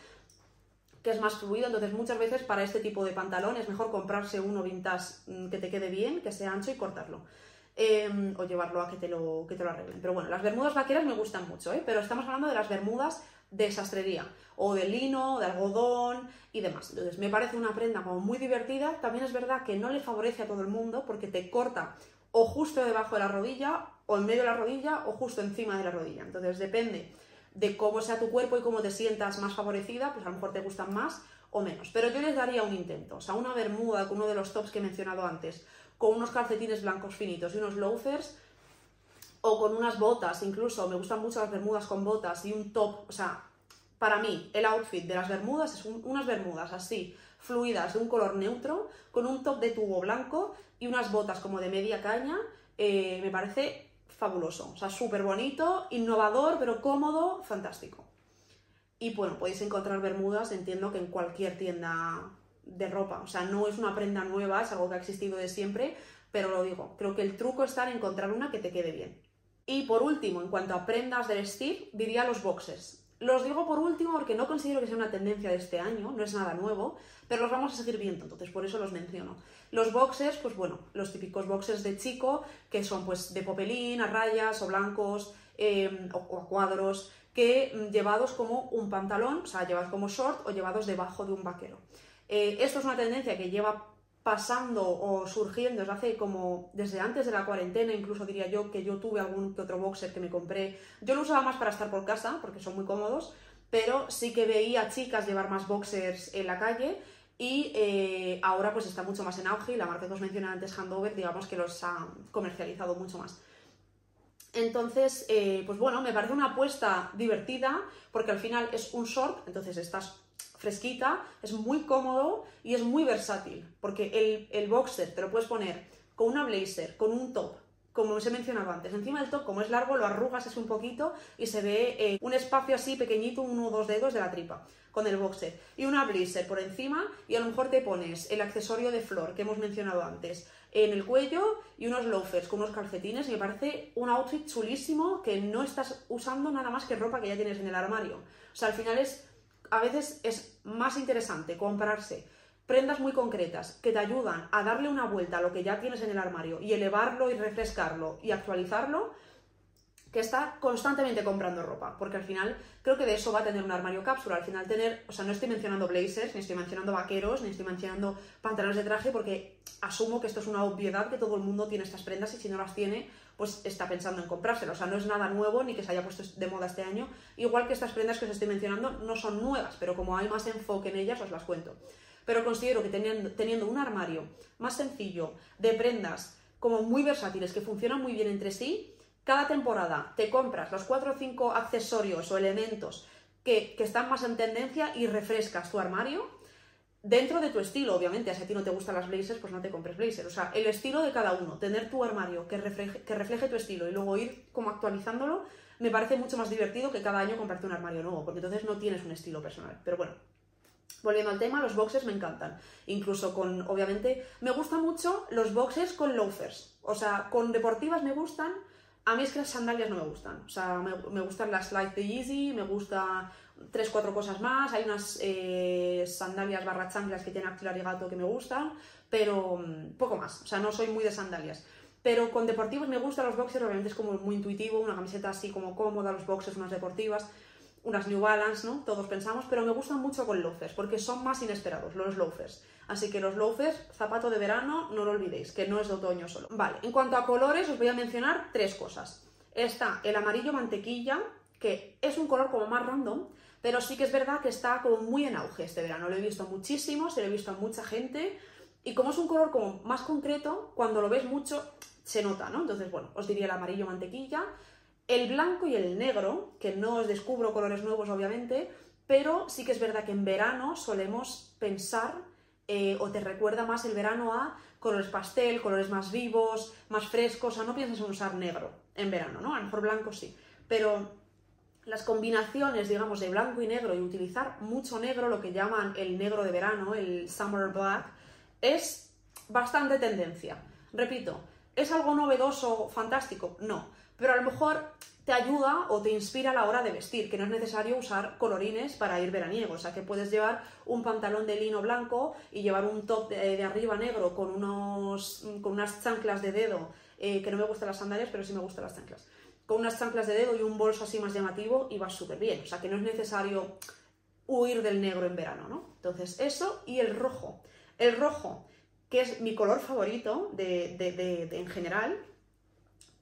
que es más fluido. Entonces, muchas veces para este tipo de pantalón es mejor comprarse uno vintage mm, que te quede bien, que sea ancho y cortarlo. Em, o llevarlo a que te, lo, que te lo arreglen. Pero bueno, las bermudas vaqueras me gustan mucho, ¿eh? pero estamos hablando de las bermudas de sastrería, o de lino, de algodón y demás. Entonces, me parece una prenda como muy divertida. También es verdad que no le favorece a todo el mundo porque te corta o justo debajo de la rodilla, o en medio de la rodilla, o justo encima de la rodilla. Entonces, depende de cómo sea tu cuerpo y cómo te sientas más favorecida, pues a lo mejor te gustan más o menos. Pero yo les daría un intento, o sea, una bermuda con uno de los tops que he mencionado antes, con unos calcetines blancos finitos y unos loafers, o con unas botas, incluso me gustan mucho las bermudas con botas y un top, o sea, para mí el outfit de las bermudas es unas bermudas así, fluidas, de un color neutro, con un top de tubo blanco y unas botas como de media caña, eh, me parece fabuloso, o sea, súper bonito, innovador, pero cómodo, fantástico. Y bueno, podéis encontrar bermudas, entiendo que en cualquier tienda de ropa. O sea, no es una prenda nueva, es algo que ha existido de siempre, pero lo digo, creo que el truco está en encontrar una que te quede bien. Y por último, en cuanto a prendas de vestir, diría los boxers. Los digo por último porque no considero que sea una tendencia de este año, no es nada nuevo, pero los vamos a seguir viendo, entonces por eso los menciono. Los boxers, pues bueno, los típicos boxers de chico, que son pues de popelín, a rayas o blancos eh, o, a cuadros, que mm, llevados como un pantalón, o sea, llevados como short o llevados debajo de un vaquero. Eh, esto es una tendencia que lleva pasando o surgiendo desde hace como desde antes de la cuarentena, incluso diría yo que yo tuve algún que otro boxer que me compré. Yo lo usaba más para estar por casa porque son muy cómodos, pero sí que veía chicas llevar más boxers en la calle y eh, ahora pues está mucho más en auge y la marca que os mencioné antes, Handover, digamos que los ha comercializado mucho más. Entonces, eh, pues bueno, me parece una apuesta divertida porque al final es un short, entonces estás fresquita, es muy cómodo y es muy versátil, porque el, boxer te lo puedes poner con una blazer, con un top, como os he mencionado antes. Encima del top, como es largo, lo arrugas así un poquito y se ve eh, un espacio así pequeñito, uno o dos dedos de la tripa, con el boxer. Y una blazer por encima y a lo mejor te pones el accesorio de flor que hemos mencionado antes en el cuello y unos loafers con unos calcetines y me parece un outfit chulísimo que no estás usando nada más que ropa que ya tienes en el armario. O sea, al final es, a veces es más interesante comprarse prendas muy concretas que te ayudan a darle una vuelta a lo que ya tienes en el armario y elevarlo y refrescarlo y actualizarlo, que está constantemente comprando ropa, porque al final creo que de eso va a tener un armario cápsula, al final tener, o sea, no estoy mencionando blazers, ni estoy mencionando vaqueros, ni estoy mencionando pantalones de traje, porque asumo que esto es una obviedad que todo el mundo tiene estas prendas y si no las tiene, pues está pensando en comprárselas, o sea, no es nada nuevo ni que se haya puesto de moda este año, igual que estas prendas que os estoy mencionando no son nuevas, pero como hay más enfoque en ellas, os las cuento. Pero considero que teniendo, un armario más sencillo de prendas como muy versátiles que funcionan muy bien entre sí, cada temporada te compras los 4 o 5 accesorios o elementos que, están más en tendencia y refrescas tu armario dentro de tu estilo, obviamente, si a ti no te gustan las blazers, pues no te compres blazers. O sea, el estilo de cada uno, tener tu armario que refleje, tu estilo y luego ir como actualizándolo, me parece mucho más divertido que cada año comprarte un armario nuevo, porque entonces no tienes un estilo personal. Pero bueno, Volviendo al tema, los boxes me encantan. Incluso con, obviamente, me gustan mucho los boxes con loafers. O sea, con deportivas me gustan. A mí es que las sandalias no me gustan. O sea, me, gustan las Slide de Yeezy, me gusta tres, cuatro cosas más. Hay unas eh, sandalias barra chanclas que tienen gato que me gustan, pero mm, poco más. O sea, no soy muy de sandalias. Pero con deportivos me gustan los boxers, obviamente es como muy intuitivo, una camiseta así como cómoda, los boxers, unas deportivas unas New Balance, ¿no? Todos pensamos, pero me gustan mucho con loafers, porque son más inesperados los loafers. Así que los loafers, zapato de verano, no lo olvidéis, que no es de otoño solo. Vale, en cuanto a colores, os voy a mencionar tres cosas. Está el amarillo mantequilla, que es un color como más random, pero sí que es verdad que está como muy en auge este verano. Lo he visto muchísimo, se lo he visto a mucha gente, y como es un color como más concreto, cuando lo ves mucho, se nota, ¿no? Entonces, bueno, os diría el amarillo mantequilla, el blanco y el negro, que no os descubro colores nuevos obviamente, pero sí que es verdad que en verano solemos pensar eh, o te recuerda más el verano a colores pastel, colores más vivos, más frescos, o sea, no piensas en usar negro en verano, ¿no? A lo mejor blanco sí, pero las combinaciones, digamos, de blanco y negro y utilizar mucho negro, lo que llaman el negro de verano, el summer black, es bastante tendencia. Repito, ¿es algo novedoso, fantástico? No pero a lo mejor te ayuda o te inspira a la hora de vestir, que no es necesario usar colorines para ir veraniego, o sea que puedes llevar un pantalón de lino blanco y llevar un top de, arriba negro con, unos, con unas chanclas de dedo, eh, que no me gustan las sandalias, pero sí me gustan las chanclas, con unas chanclas de dedo y un bolso así más llamativo y vas súper bien, o sea que no es necesario huir del negro en verano, ¿no? Entonces eso y el rojo. El rojo, que es mi color favorito de, en general,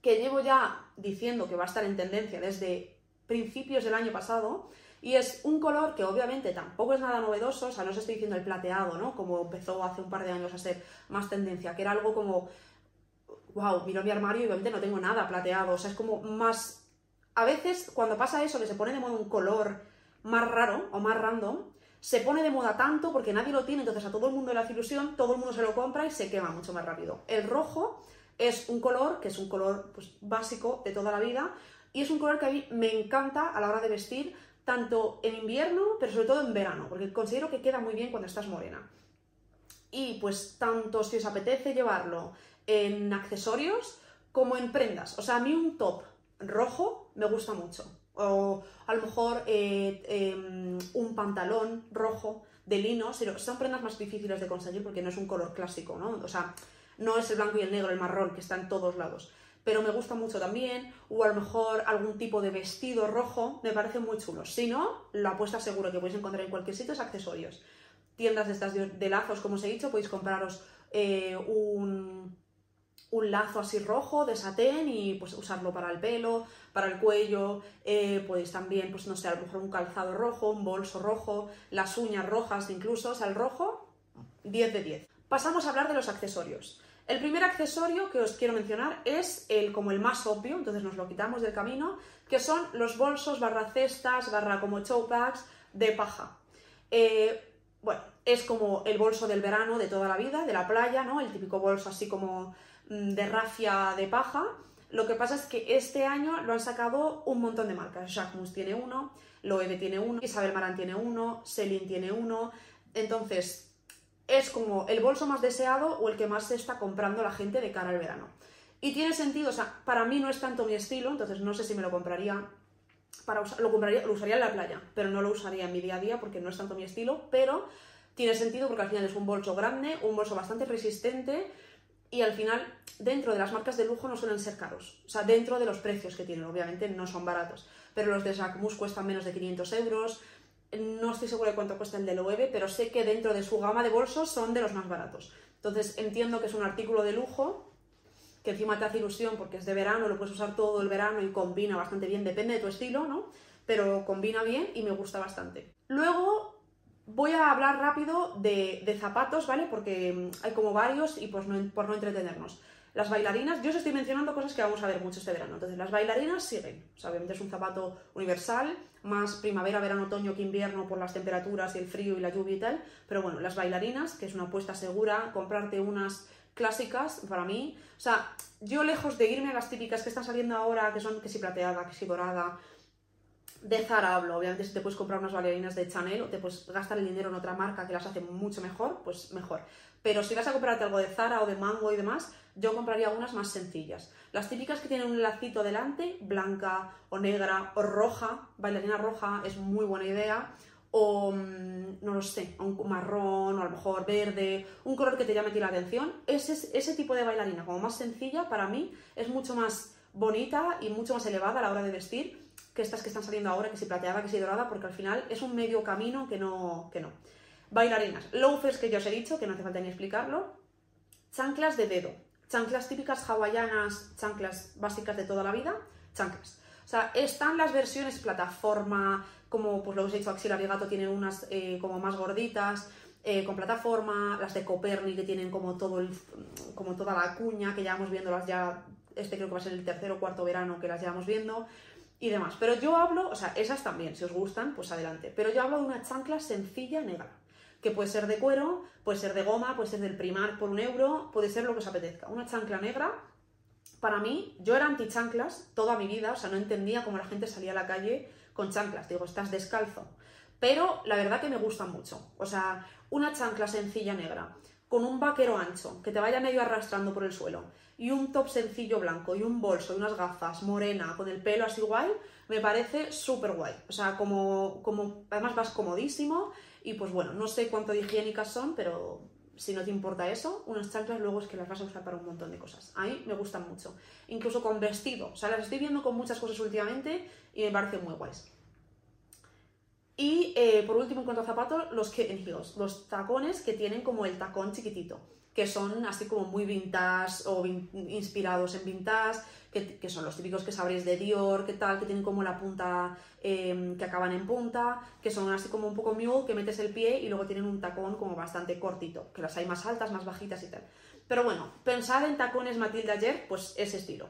que llevo ya diciendo que va a estar en tendencia desde principios del año pasado, y es un color que obviamente tampoco es nada novedoso, o sea, no os estoy diciendo el plateado, ¿no? Como empezó hace un par de años a ser más tendencia, que era algo como, wow, miro mi armario y obviamente no tengo nada plateado, o sea, es como más... A veces cuando pasa eso, que se pone de moda un color más raro o más random, se pone de moda tanto porque nadie lo tiene, entonces a todo el mundo le hace ilusión, todo el mundo se lo compra y se quema mucho más rápido. El rojo es un color que es un color pues, básico de toda la vida y es un color que a mí me encanta a la hora de vestir, tanto en invierno, pero sobre todo en verano, porque considero que queda muy bien cuando estás morena. Y pues tanto si os apetece llevarlo en accesorios como en prendas. O sea, a mí un top rojo me gusta mucho. O a lo mejor eh, em, un pantalón rojo de lino. Son prendas más difíciles de conseguir porque no es un color clásico, ¿no? O sea, no es el blanco y el negro, el marrón, que está en todos lados. Pero me gusta mucho también, o a lo mejor algún tipo de vestido rojo, me parece muy chulo. Si no, la apuesta seguro que podéis encontrar en cualquier sitio es accesorios. Tiendas de estas de, lazos, como os he dicho, podéis compraros eh, un, un lazo así rojo de satén y pues usarlo para el pelo, para el cuello, eh, podéis también, pues no sé, a lo mejor un calzado rojo, un bolso rojo, las uñas rojas incluso, o sea, el rojo, 10 de 10. Pasamos a hablar de los accesorios. El primer accesorio que os quiero mencionar es el como el más obvio, entonces nos lo quitamos del camino, que son los bolsos barra cestas, barra como bags de paja. Eh, bueno, es como el bolso del verano de toda la vida, de la playa, ¿no? El típico bolso así como de rafia de paja. Lo que pasa es que este año lo han sacado un montón de marcas. Jacquemus tiene uno, Loewe tiene uno, Isabel Marant tiene uno, Celine tiene uno. Entonces, es como el bolso más deseado o el que más se está comprando la gente de cara al verano. Y tiene sentido, o sea, para mí no es tanto mi estilo, entonces no sé si me lo compraría para lo compraría, lo usaría en la playa, pero no lo usaría en mi día a día porque no es tanto mi estilo, pero tiene sentido porque al final es un bolso grande, un bolso bastante resistente y al final dentro de las marcas de lujo no suelen ser caros, o sea, dentro de los precios que tienen, obviamente no son baratos, pero los de Jacquemus cuestan menos de 500 euros, no estoy segura de cuánto cuesta el de Loewe, pero sé que dentro de su gama de bolsos son de los más baratos. Entonces entiendo que es un artículo de lujo que encima te hace ilusión porque es de verano, lo puedes usar todo el verano y combina bastante bien, depende de tu estilo, ¿no? Pero combina bien y me gusta bastante. Luego voy a hablar rápido de, zapatos, ¿vale? Porque mm, hay como varios y pues por no entretenernos. Las bailarinas, yo os estoy mencionando cosas que vamos a ver mucho este verano. Entonces, las bailarinas siguen. O sea, obviamente es un zapato universal, más primavera, verano, otoño que invierno por las temperaturas y el frío y la lluvia y tal. Pero bueno, las bailarinas, que es una apuesta segura, comprarte unas clásicas para mí. O sea, yo lejos de irme a las típicas que están saliendo ahora, que son que si plateada, que si dorada, de Zara hablo, obviamente si te puedes comprar unas bailarinas de Chanel o te puedes gastar el dinero en otra marca que las hace mucho mejor, pues mejor. Pero si vas a comprarte algo de Zara o de Mango y demás, yo compraría unas más sencillas. Las típicas que tienen un lacito delante, blanca o negra o roja, bailarina roja es muy buena idea o mm, no lo sé, un marrón o a lo mejor verde, un color que te llame la atención, ese, ese tipo de bailarina como más sencilla para mí es mucho más bonita y mucho más elevada a la hora de vestir que estas que están saliendo ahora, que si plateada, que si dorada, porque al final es un medio camino que no. Que no. Bailarinas, loafers que ya os he dicho, que no hace falta ni explicarlo, chanclas de dedo, chanclas típicas hawaianas, chanclas básicas de toda la vida, chanclas. O sea, están las versiones plataforma, como pues lo os he dicho, Axel Arigato tiene unas eh, como más gorditas, eh, con plataforma, las de Coperni que tienen como todo el, como toda la cuña, que ya vamos viéndolas ya, este creo que va a ser el tercer o cuarto verano que las llevamos viendo y demás. Pero yo hablo, o sea, esas también, si os gustan, pues adelante. Pero yo hablo de una chancla sencilla negra, que puede ser de cuero, puede ser de goma, puede ser del primar por un euro, puede ser lo que os apetezca. Una chancla negra para mí, yo era anti-chanclas toda mi vida, o sea, no entendía cómo la gente salía a la calle con chanclas. Digo, estás descalzo. Pero la verdad que me gustan mucho. O sea, una chancla sencilla negra, con un vaquero ancho, que te vaya medio arrastrando por el suelo, y un top sencillo blanco, y un bolso, y unas gafas, morena, con el pelo así guay, me parece súper guay. O sea, como, como, además vas comodísimo, y pues bueno, no sé cuánto de higiénicas son, pero si no te importa eso, unas chanclas luego es que las vas a usar para un montón de cosas. A mí me gustan mucho. Incluso con vestido. O sea, las estoy viendo con muchas cosas últimamente y me parecen muy guays. Y eh, por último, en cuanto a zapatos, los kitten heels, los tacones que tienen como el tacón chiquitito, que son así como muy vintage o inspirados en vintage, que, son los típicos que sabréis de Dior, que tal, que tienen como la punta, em, que acaban en punta, que son así como un poco mule, que metes el pie y luego tienen un tacón como bastante cortito, que las hay más altas, más bajitas y tal. Pero bueno, pensad en tacones Matilda ayer, pues ese estilo.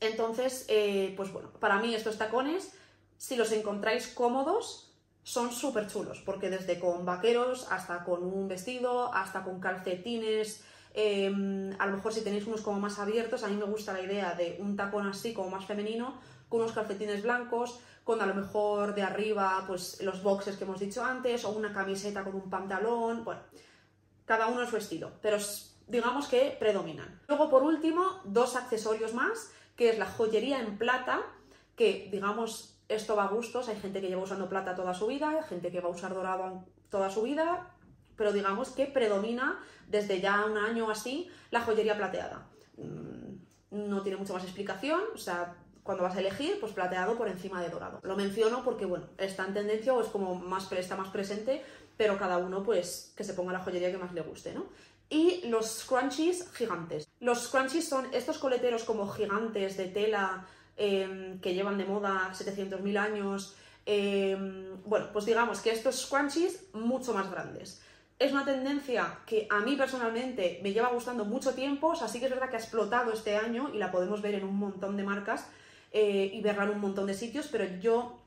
Entonces, eh, pues bueno, para mí estos tacones, si los encontráis cómodos, son súper chulos, porque desde con vaqueros hasta con un vestido, hasta con calcetines, Em, a lo mejor si tenéis unos como más abiertos, a mí me gusta la idea de un tacón así como más femenino, con unos calcetines blancos, con a lo mejor de arriba pues los boxes que hemos dicho antes, o una camiseta con un pantalón, bueno, cada uno es su pero digamos que predominan. Luego por último, dos accesorios más, que es la joyería en plata, que digamos esto va a gustos, hay gente que lleva usando plata toda su vida, gente que va a usar dorado toda su vida, pero digamos que predomina desde ya un año así la joyería plateada. Mm, no tiene mucha más explicación, o sea, cuando vas a elegir, pues plateado por encima de dorado. Lo menciono porque, bueno, está en tendencia o es como más, está más presente, pero cada uno, pues, que se ponga la joyería que más le guste, ¿no? Y los scrunchies gigantes. Los scrunchies son estos coleteros como gigantes de tela em, que llevan de moda 700.000 años. Em, bueno, pues digamos que estos scrunchies mucho más grandes es una tendencia que a mí personalmente me lleva gustando mucho tiempo, o sea, sí que es verdad que ha explotado este año y la podemos ver en un montón de marcas eh, y verla en un montón de sitios, pero yo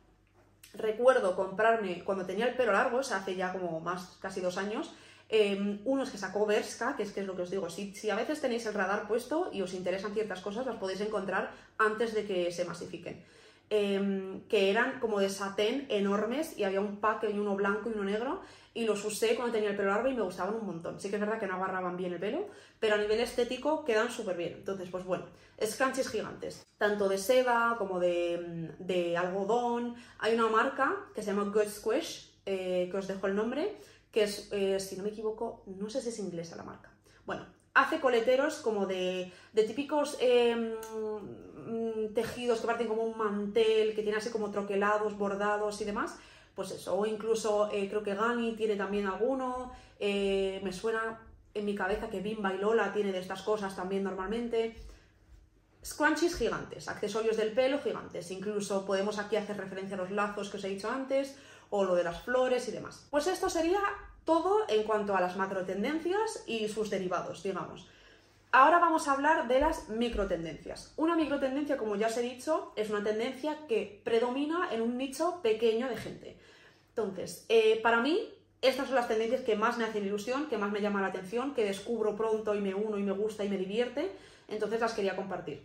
recuerdo comprarme cuando tenía el pelo largo, o sea, hace ya como más, casi dos años, Em, uno es que sacó Berska, que es, que es lo que os digo, si, si a veces tenéis el radar puesto y os interesan ciertas cosas, las podéis encontrar antes de que se masifiquen. Em, que eran como de satén enormes y había un pack y uno blanco y uno negro y los usé cuando tenía el pelo largo y me gustaban un montón. Sí que es verdad que no agarraban bien el pelo, pero a nivel estético quedan súper bien. Entonces, pues bueno, scrunchies gigantes, tanto de seda como de, de algodón. Hay una marca que se llama Good Squish, eh, que os dejo el nombre, que es, eh, si no me equivoco, no sé si es inglesa la marca. Bueno, hace coleteros como de, típicos em, mm, tejidos que parecen como un mantel, que tiene así como troquelados, bordados y demás. Pues eso, o incluso eh, creo que Gani tiene también alguno. Eh, me suena en mi cabeza que Bimba y Lola tiene de estas cosas también normalmente. Scrunchies gigantes, accesorios del pelo gigantes. Incluso podemos aquí hacer referencia a los lazos que os he dicho antes, o lo de las flores y demás. Pues esto sería todo en cuanto a las macro tendencias y sus derivados, digamos. Ahora vamos a hablar de las microtendencias. Una microtendencia, como ya os he dicho, es una tendencia que predomina en un nicho pequeño de gente. Entonces, eh, para mí, estas son las tendencias que más me hacen ilusión, que más me llaman la atención, que descubro pronto y me uno y me gusta y me divierte. Entonces las quería compartir.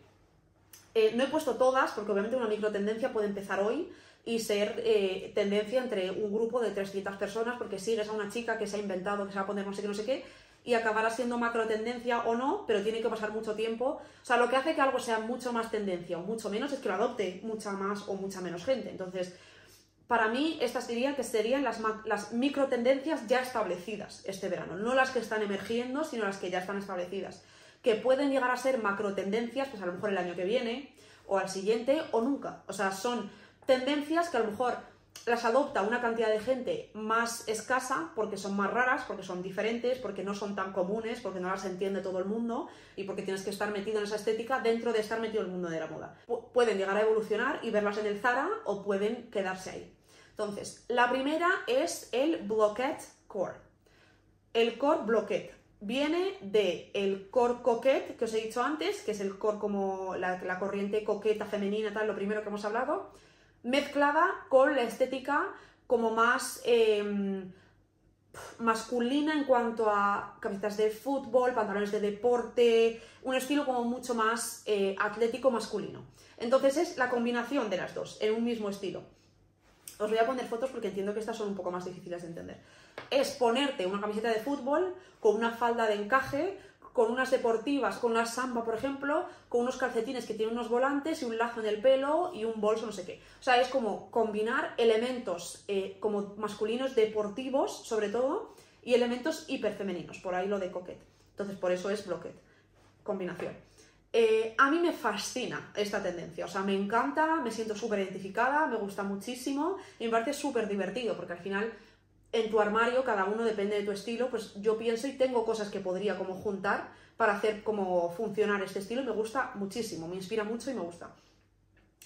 Eh, no he puesto todas, porque obviamente una microtendencia puede empezar hoy, y ser eh, tendencia entre un grupo de 300 personas, porque sigues a una chica que se ha inventado, que se va a poner no sé qué, no sé qué, y acabará siendo macro tendencia o no, pero tiene que pasar mucho tiempo. O sea, lo que hace que algo sea mucho más tendencia o mucho menos es que lo adopte mucha más o mucha menos gente. Entonces, para mí, estas diría que serían las, las micro tendencias ya establecidas este verano, no las que están emergiendo, sino las que ya están establecidas, que pueden llegar a ser macro tendencias, pues a lo mejor el año que viene, o al siguiente, o nunca. O sea, son tendencias que a lo mejor las adopta una cantidad de gente más escasa porque son más raras, porque son diferentes, porque no son tan comunes, porque no las entiende todo el mundo y porque tienes que estar metido en esa estética dentro de estar metido en el mundo de la moda. pueden llegar a evolucionar y verlas en el Zara o pueden quedarse ahí. Entonces, la primera es el Bloquet Core. El Core Bloquet viene del el core coquette que os he dicho antes, que es el core como la, la corriente coqueta femenina, tal, lo primero que hemos hablado mezclada con la estética como más em, masculina en cuanto a camisetas de fútbol, pantalones de deporte, un estilo como mucho más eh, atlético masculino. Entonces es la combinación de las dos en un mismo estilo. Os voy a poner fotos porque entiendo que estas son un poco más difíciles de entender. Es ponerte una camiseta de fútbol con una falda de encaje, con unas deportivas, con una samba, por ejemplo, con unos calcetines que tienen unos volantes y un lazo en el pelo y un bolso, no sé qué. O sea, es como combinar elementos eh, como masculinos deportivos, sobre todo, y elementos hiperfemeninos, por ahí lo de coquet. Entonces, por eso es bloquet, combinación. Eh, a mí me fascina esta tendencia, o sea, me encanta, me siento súper identificada, me gusta muchísimo y me parece súper divertido, porque al final en tu armario, cada uno depende de tu estilo, pues yo pienso y tengo cosas que podría como juntar para hacer como funcionar este estilo y me gusta muchísimo, me inspira mucho y me gusta.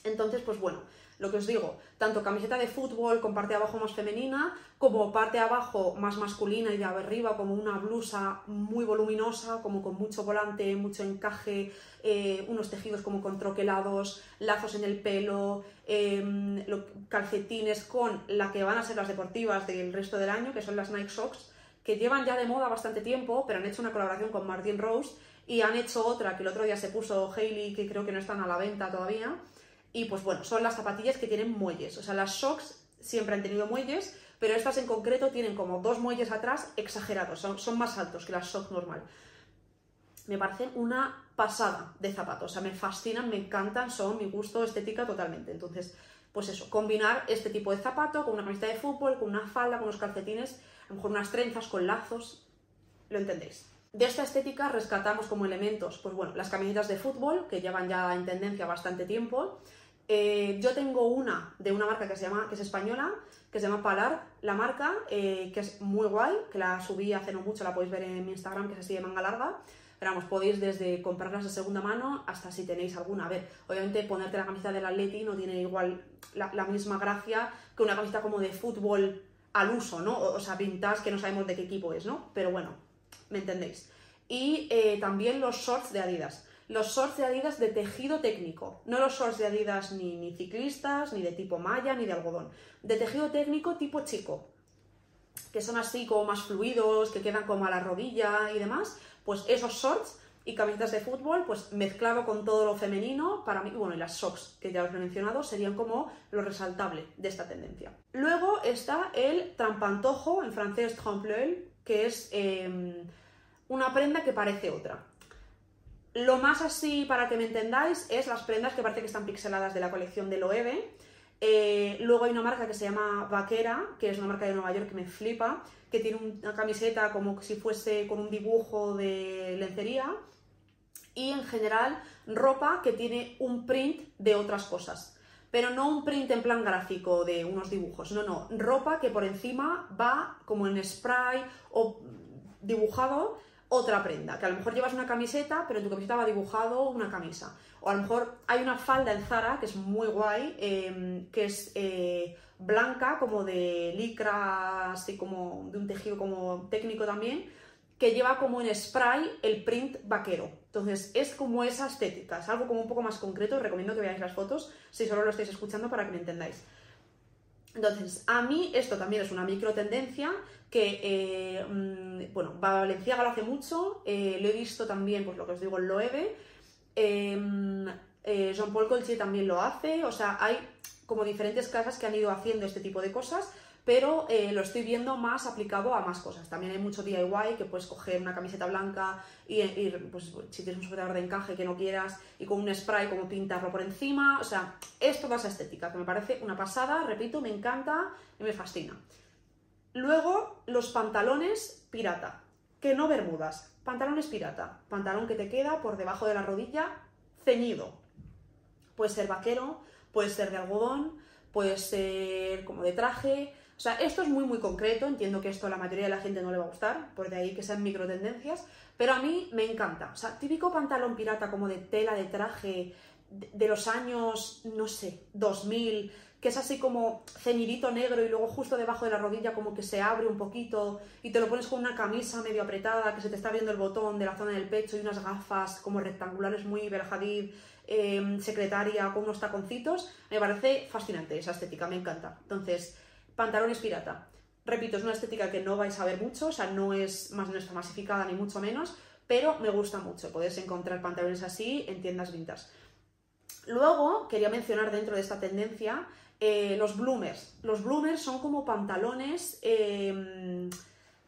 Entonces, pues bueno, lo que os digo, tanto camiseta de fútbol con parte de abajo más femenina, como parte de abajo más masculina y de arriba como una blusa muy voluminosa, como con mucho volante, mucho encaje, eh, unos tejidos como con troquelados, lazos en el pelo, em, calcetines con la que van a ser las deportivas del resto del año, que son las Nike Socks, que llevan ya de moda bastante tiempo, pero han hecho una colaboración con Martin Rose y han hecho otra que el otro día se puso Hailey, que creo que no están a la venta todavía y pues bueno, son las zapatillas que tienen muelles. O sea, las socks siempre han tenido muelles, pero estas en concreto tienen como dos muelles atrás exagerados, son, más altos que las socks normal. Me parecen una pasada de zapatos, o sea, me fascinan, me encantan, son mi gusto estética totalmente. Entonces, pues eso, combinar este tipo de zapato con una camiseta de fútbol, con una falda, con unos calcetines, a lo mejor unas trenzas con lazos, lo entendéis. De esta estética rescatamos como elementos, pues bueno, las camisetas de fútbol, que llevan ya en tendencia bastante tiempo, eh, yo tengo una de una marca que se llama, que es española, que se llama Palar, la marca, eh, que es muy guay, que la subí hace no mucho, la podéis ver en mi Instagram, que es así de manga larga. Pero vamos, podéis desde comprarlas de segunda mano hasta si tenéis alguna. A ver, obviamente ponerte la camiseta del Atleti no tiene igual la, misma gracia que una camiseta como de fútbol al uso, ¿no? O, sea, vintage que no sabemos de qué equipo es, ¿no? Pero bueno, me entendéis. Y eh, también los shorts de Adidas los shorts de Adidas de tejido técnico, no los shorts de Adidas ni, ciclistas, ni de tipo malla, ni de algodón, de tejido técnico tipo chico. que son así como más fluidos, que quedan como a la rodilla y demás, pues esos shorts y camisetas de fútbol, pues mezclado con todo lo femenino, para mí, bueno, y las socks, que ya os he mencionado, serían como lo resaltable de esta tendencia. Luego está el trampantojo, en francés trompe que es em, una prenda que parece otra. Lo más así, para que me entendáis, es las prendas que parece que están pixeladas de la colección de Loewe. Eh, luego hay una marca que se llama Vaquera, que es una marca de Nueva York que me flipa, que tiene una camiseta como si fuese con un dibujo de lencería y en general ropa que tiene un print de otras cosas. Pero no un print en plan gráfico de unos dibujos, no, no, ropa que por encima va como en spray o dibujado otra prenda, que a lo mejor llevas una camiseta, pero en tu camiseta va dibujado una camisa. O a lo mejor hay una falda en Zara, que es muy guay, em, que es eh, blanca, como de licra, así como de un tejido como técnico también, que lleva como en spray el print vaquero. Entonces es como esa estética, es algo como un poco más concreto, os recomiendo que veáis las fotos si solo lo estáis escuchando para que me entendáis. Entonces, a mí esto también es una micro tendencia que, eh, mm, bueno, Valenciaga lo hace mucho, eh, lo he visto también, pues lo que os digo, en Loewe, em, eh, Jean-Paul Coltier también lo hace, o sea, hay como diferentes casas que han ido haciendo este tipo de cosas, pero eh, lo estoy viendo más aplicado a más cosas. También hay mucho DIY que puedes coger una camiseta blanca y, pues, si tienes un sujetador de encaje que no quieras y con un spray como pintarlo por encima. O sea, es toda esa estética que me parece una pasada, repito, me encanta y me fascina. Luego, los pantalones pirata, que no bermudas, pantalones pirata, pantalón que te queda por debajo de la rodilla ceñido. Puede ser vaquero, puede ser de algodón, puede ser como de traje, o sea, esto es muy, muy concreto, entiendo que esto a la mayoría de la gente no le va a gustar, por de ahí que sean micro tendencias, pero a mí me encanta. O sea, típico pantalón pirata como de tela, de traje, de, los años, no sé, 2000, que es así como ceñidito negro y luego justo debajo de la rodilla como que se abre un poquito y te lo pones con una camisa medio apretada que se te está viendo el botón de la zona del pecho y unas gafas como rectangulares muy Berjadid, eh, secretaria con unos taconcitos, me parece fascinante esa estética, me encanta. Entonces, Pantalones pirata. Repito, es una estética que no vais a ver mucho, o sea, no es más no masificada ni mucho menos, pero me gusta mucho. Podéis encontrar pantalones así en tiendas vintage. Luego, quería mencionar dentro de esta tendencia eh, los bloomers. Los bloomers son como pantalones em,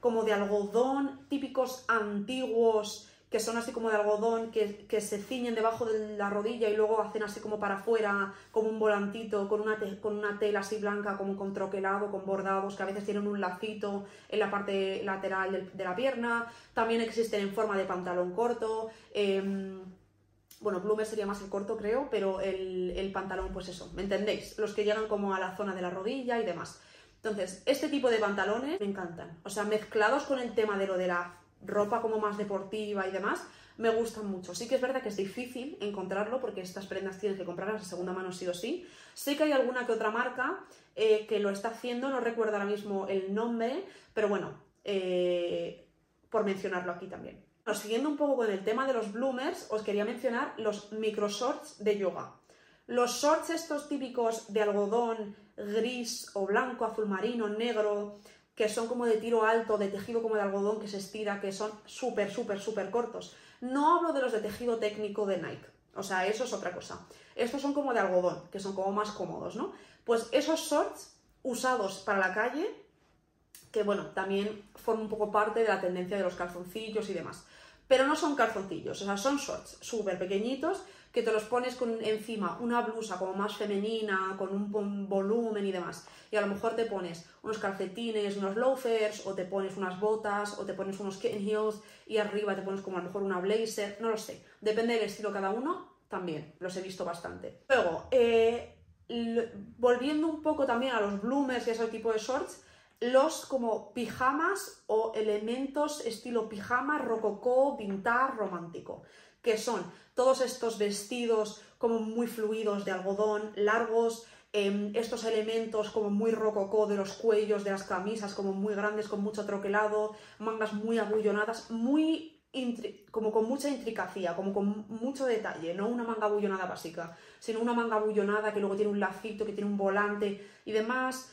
como de algodón, típicos antiguos, que son así como de algodón, que, se ciñen debajo de la rodilla y luego hacen así como para afuera, como un volantito, con una, con una tela así blanca, como con troquelado, con bordados, que a veces tienen un lacito en la parte lateral de, la pierna. También existen en forma de pantalón corto. Em, bueno, bloomer sería más el corto, creo, pero el, el pantalón, pues eso, ¿me entendéis? Los que llegan como a la zona de la rodilla y demás. Entonces, este tipo de pantalones me encantan. O sea, mezclados con el tema de lo de la ropa como más deportiva y demás, me gustan mucho. Sí que es verdad que es difícil encontrarlo porque estas prendas tienes que comprarlas de segunda mano sí o sí. Sé que hay alguna que otra marca eh, que lo está haciendo, no recuerdo ahora mismo el nombre, pero bueno, eh, por mencionarlo aquí también. siguiendo un poco con el tema de los bloomers, os quería mencionar los micro shorts de yoga. Los shorts estos típicos de algodón gris o blanco, azul marino, negro, que son como de tiro alto, de tejido como de algodón que se estira, que son súper, súper, súper cortos. No hablo de los de tejido técnico de Nike, o sea, eso es otra cosa. Estos son como de algodón, que son como más cómodos, ¿no? Pues esos shorts usados para la calle, que bueno, también forman un poco parte de la tendencia de los calzoncillos y demás. Pero no son calzoncillos, o sea, son shorts súper pequeñitos que te los pones con encima una blusa como más femenina, con un volumen y demás. Y a lo mejor te pones unos calcetines, unos loafers, o te pones unas botas, o te pones unos kitten heels, y arriba te pones como a lo mejor una blazer, no lo sé. Depende del estilo cada uno, también los he visto bastante. Luego, eh, volviendo un poco también a los bloomers y ese tipo de shorts, los como pijamas o elementos estilo pijama, rococó, vintage, romántico, que son todos estos vestidos como muy fluidos de algodón, largos, em, estos elementos como muy rococó de los cuellos de las camisas, como muy grandes, con mucho troquelado, mangas muy abullonadas, muy como con mucha intricacia, como con mucho detalle, no una manga abullonada básica, sino una manga abullonada que luego tiene un lacito, que tiene un volante y demás.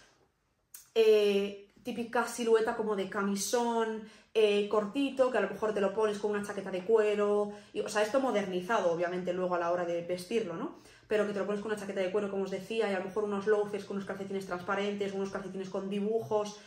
Eh, típica silueta como de camisón eh, cortito, que a lo mejor te lo pones con una chaqueta de cuero, y, o sea, esto modernizado, obviamente, luego a la hora de vestirlo, ¿no? Pero que te lo pones con una chaqueta de cuero, como os decía, y a lo mejor unos loafers con unos calcetines transparentes, unos calcetines con dibujos,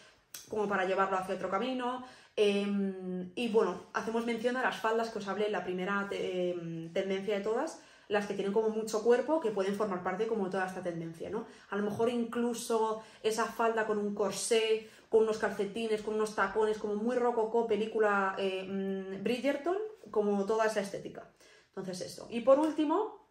como para llevarlo hacia otro camino. Em, y bueno, hacemos mención a las faldas que os hablé en la primera em, tendencia de todas, las que tienen como mucho cuerpo, que pueden formar parte como de toda esta tendencia, ¿no? A lo mejor incluso esa falda con un corsé, con unos calcetines, con unos tacones, como muy rococó, película eh, mm, Bridgerton, como toda esa estética. Entonces eso. Y por último,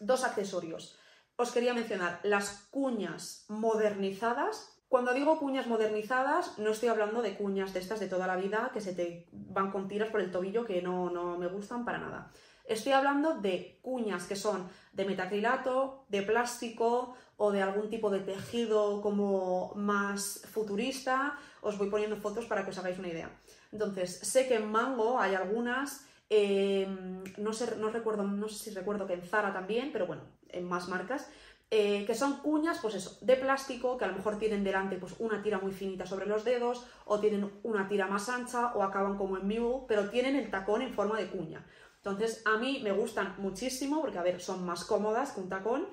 dos accesorios. Os quería mencionar las cuñas modernizadas cuando digo cuñas modernizadas, no estoy hablando de cuñas de estas de toda la vida que se te van con tiras por el tobillo que no, no me gustan para nada. Estoy hablando de cuñas que son de metacrilato, de plástico o de algún tipo de tejido como más futurista. Os voy poniendo fotos para que os hagáis una idea. Entonces, sé que en Mango hay algunas, em, no, sé, recuerdo, no sé si recuerdo que en Zara también, pero bueno, en más marcas, eh, que son cuñas, pues eso, de plástico, que a lo mejor tienen delante pues, una tira muy finita sobre los dedos, o tienen una tira más ancha, o acaban como en mule, pero tienen el tacón en forma de cuña. Entonces, a mí me gustan muchísimo porque, a ver, son más cómodas que un tacón.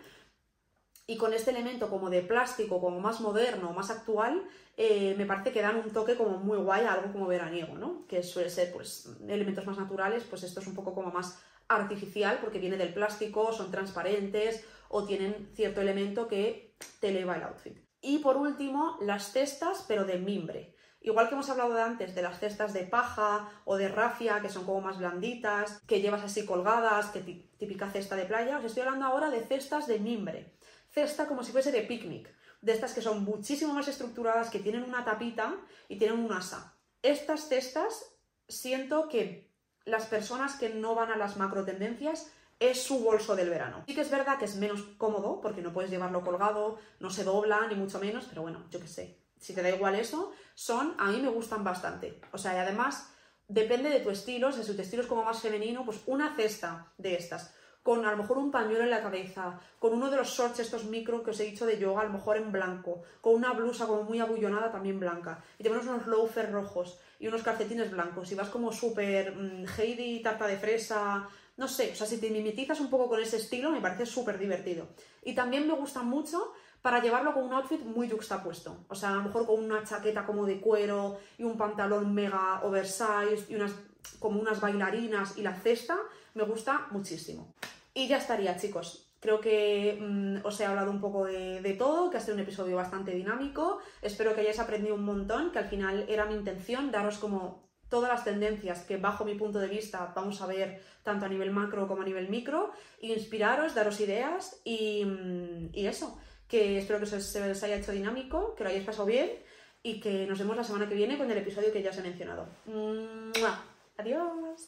Y con este elemento como de plástico, como más moderno, más actual, eh, me parece que dan un toque como muy guay a algo como veraniego, ¿no? Que suele ser, pues, elementos más naturales, pues esto es un poco como más artificial porque viene del plástico, son transparentes o tienen cierto elemento que te eleva el outfit. Y por último, las cestas, pero de mimbre. Igual que hemos hablado de antes de las cestas de paja o de rafia, que son como más blanditas, que llevas así colgadas, que típica cesta de playa, os estoy hablando ahora de cestas de mimbre. Cesta como si fuese de picnic, de estas que son muchísimo más estructuradas, que tienen una tapita y tienen un asa. Estas cestas siento que las personas que no van a las macro tendencias es su bolso del verano. Sí que es verdad que es menos cómodo porque no puedes llevarlo colgado, no se dobla ni mucho menos, pero bueno, yo qué sé, si te da igual eso, son, a mí me gustan bastante. O sea, y además depende de tu estilo, si tu estilo es como más femenino, pues una cesta de estas, con a lo mejor un pañuelo en la cabeza, con uno de los shorts estos micro que os he dicho de yoga, a lo mejor en blanco, con una blusa como muy abullonada también blanca, y te pones unos loafers rojos y unos calcetines blancos, y vas como súper mm, Heidi, tarta de fresa, no sé, o sea, si te mimetizas un poco con ese estilo, me parece súper divertido. Y también me gusta mucho para llevarlo con un outfit muy juxtapuesto. O sea, a lo mejor con una chaqueta como de cuero y un pantalón mega oversized y unas como unas bailarinas y la cesta, me gusta muchísimo. Y ya estaría, chicos. Creo que mm, os he hablado un poco de, todo, que ha sido un episodio bastante dinámico. Espero que hayáis aprendido un montón, que al final era mi intención daros como todas las tendencias que bajo mi punto de vista vamos a ver tanto a nivel macro como a nivel micro, inspiraros, daros ideas y, mm, y eso que espero que se, os haya hecho dinámico, que lo hayáis pasado bien y que nos vemos la semana que viene con el episodio que ya os he mencionado. Adiós.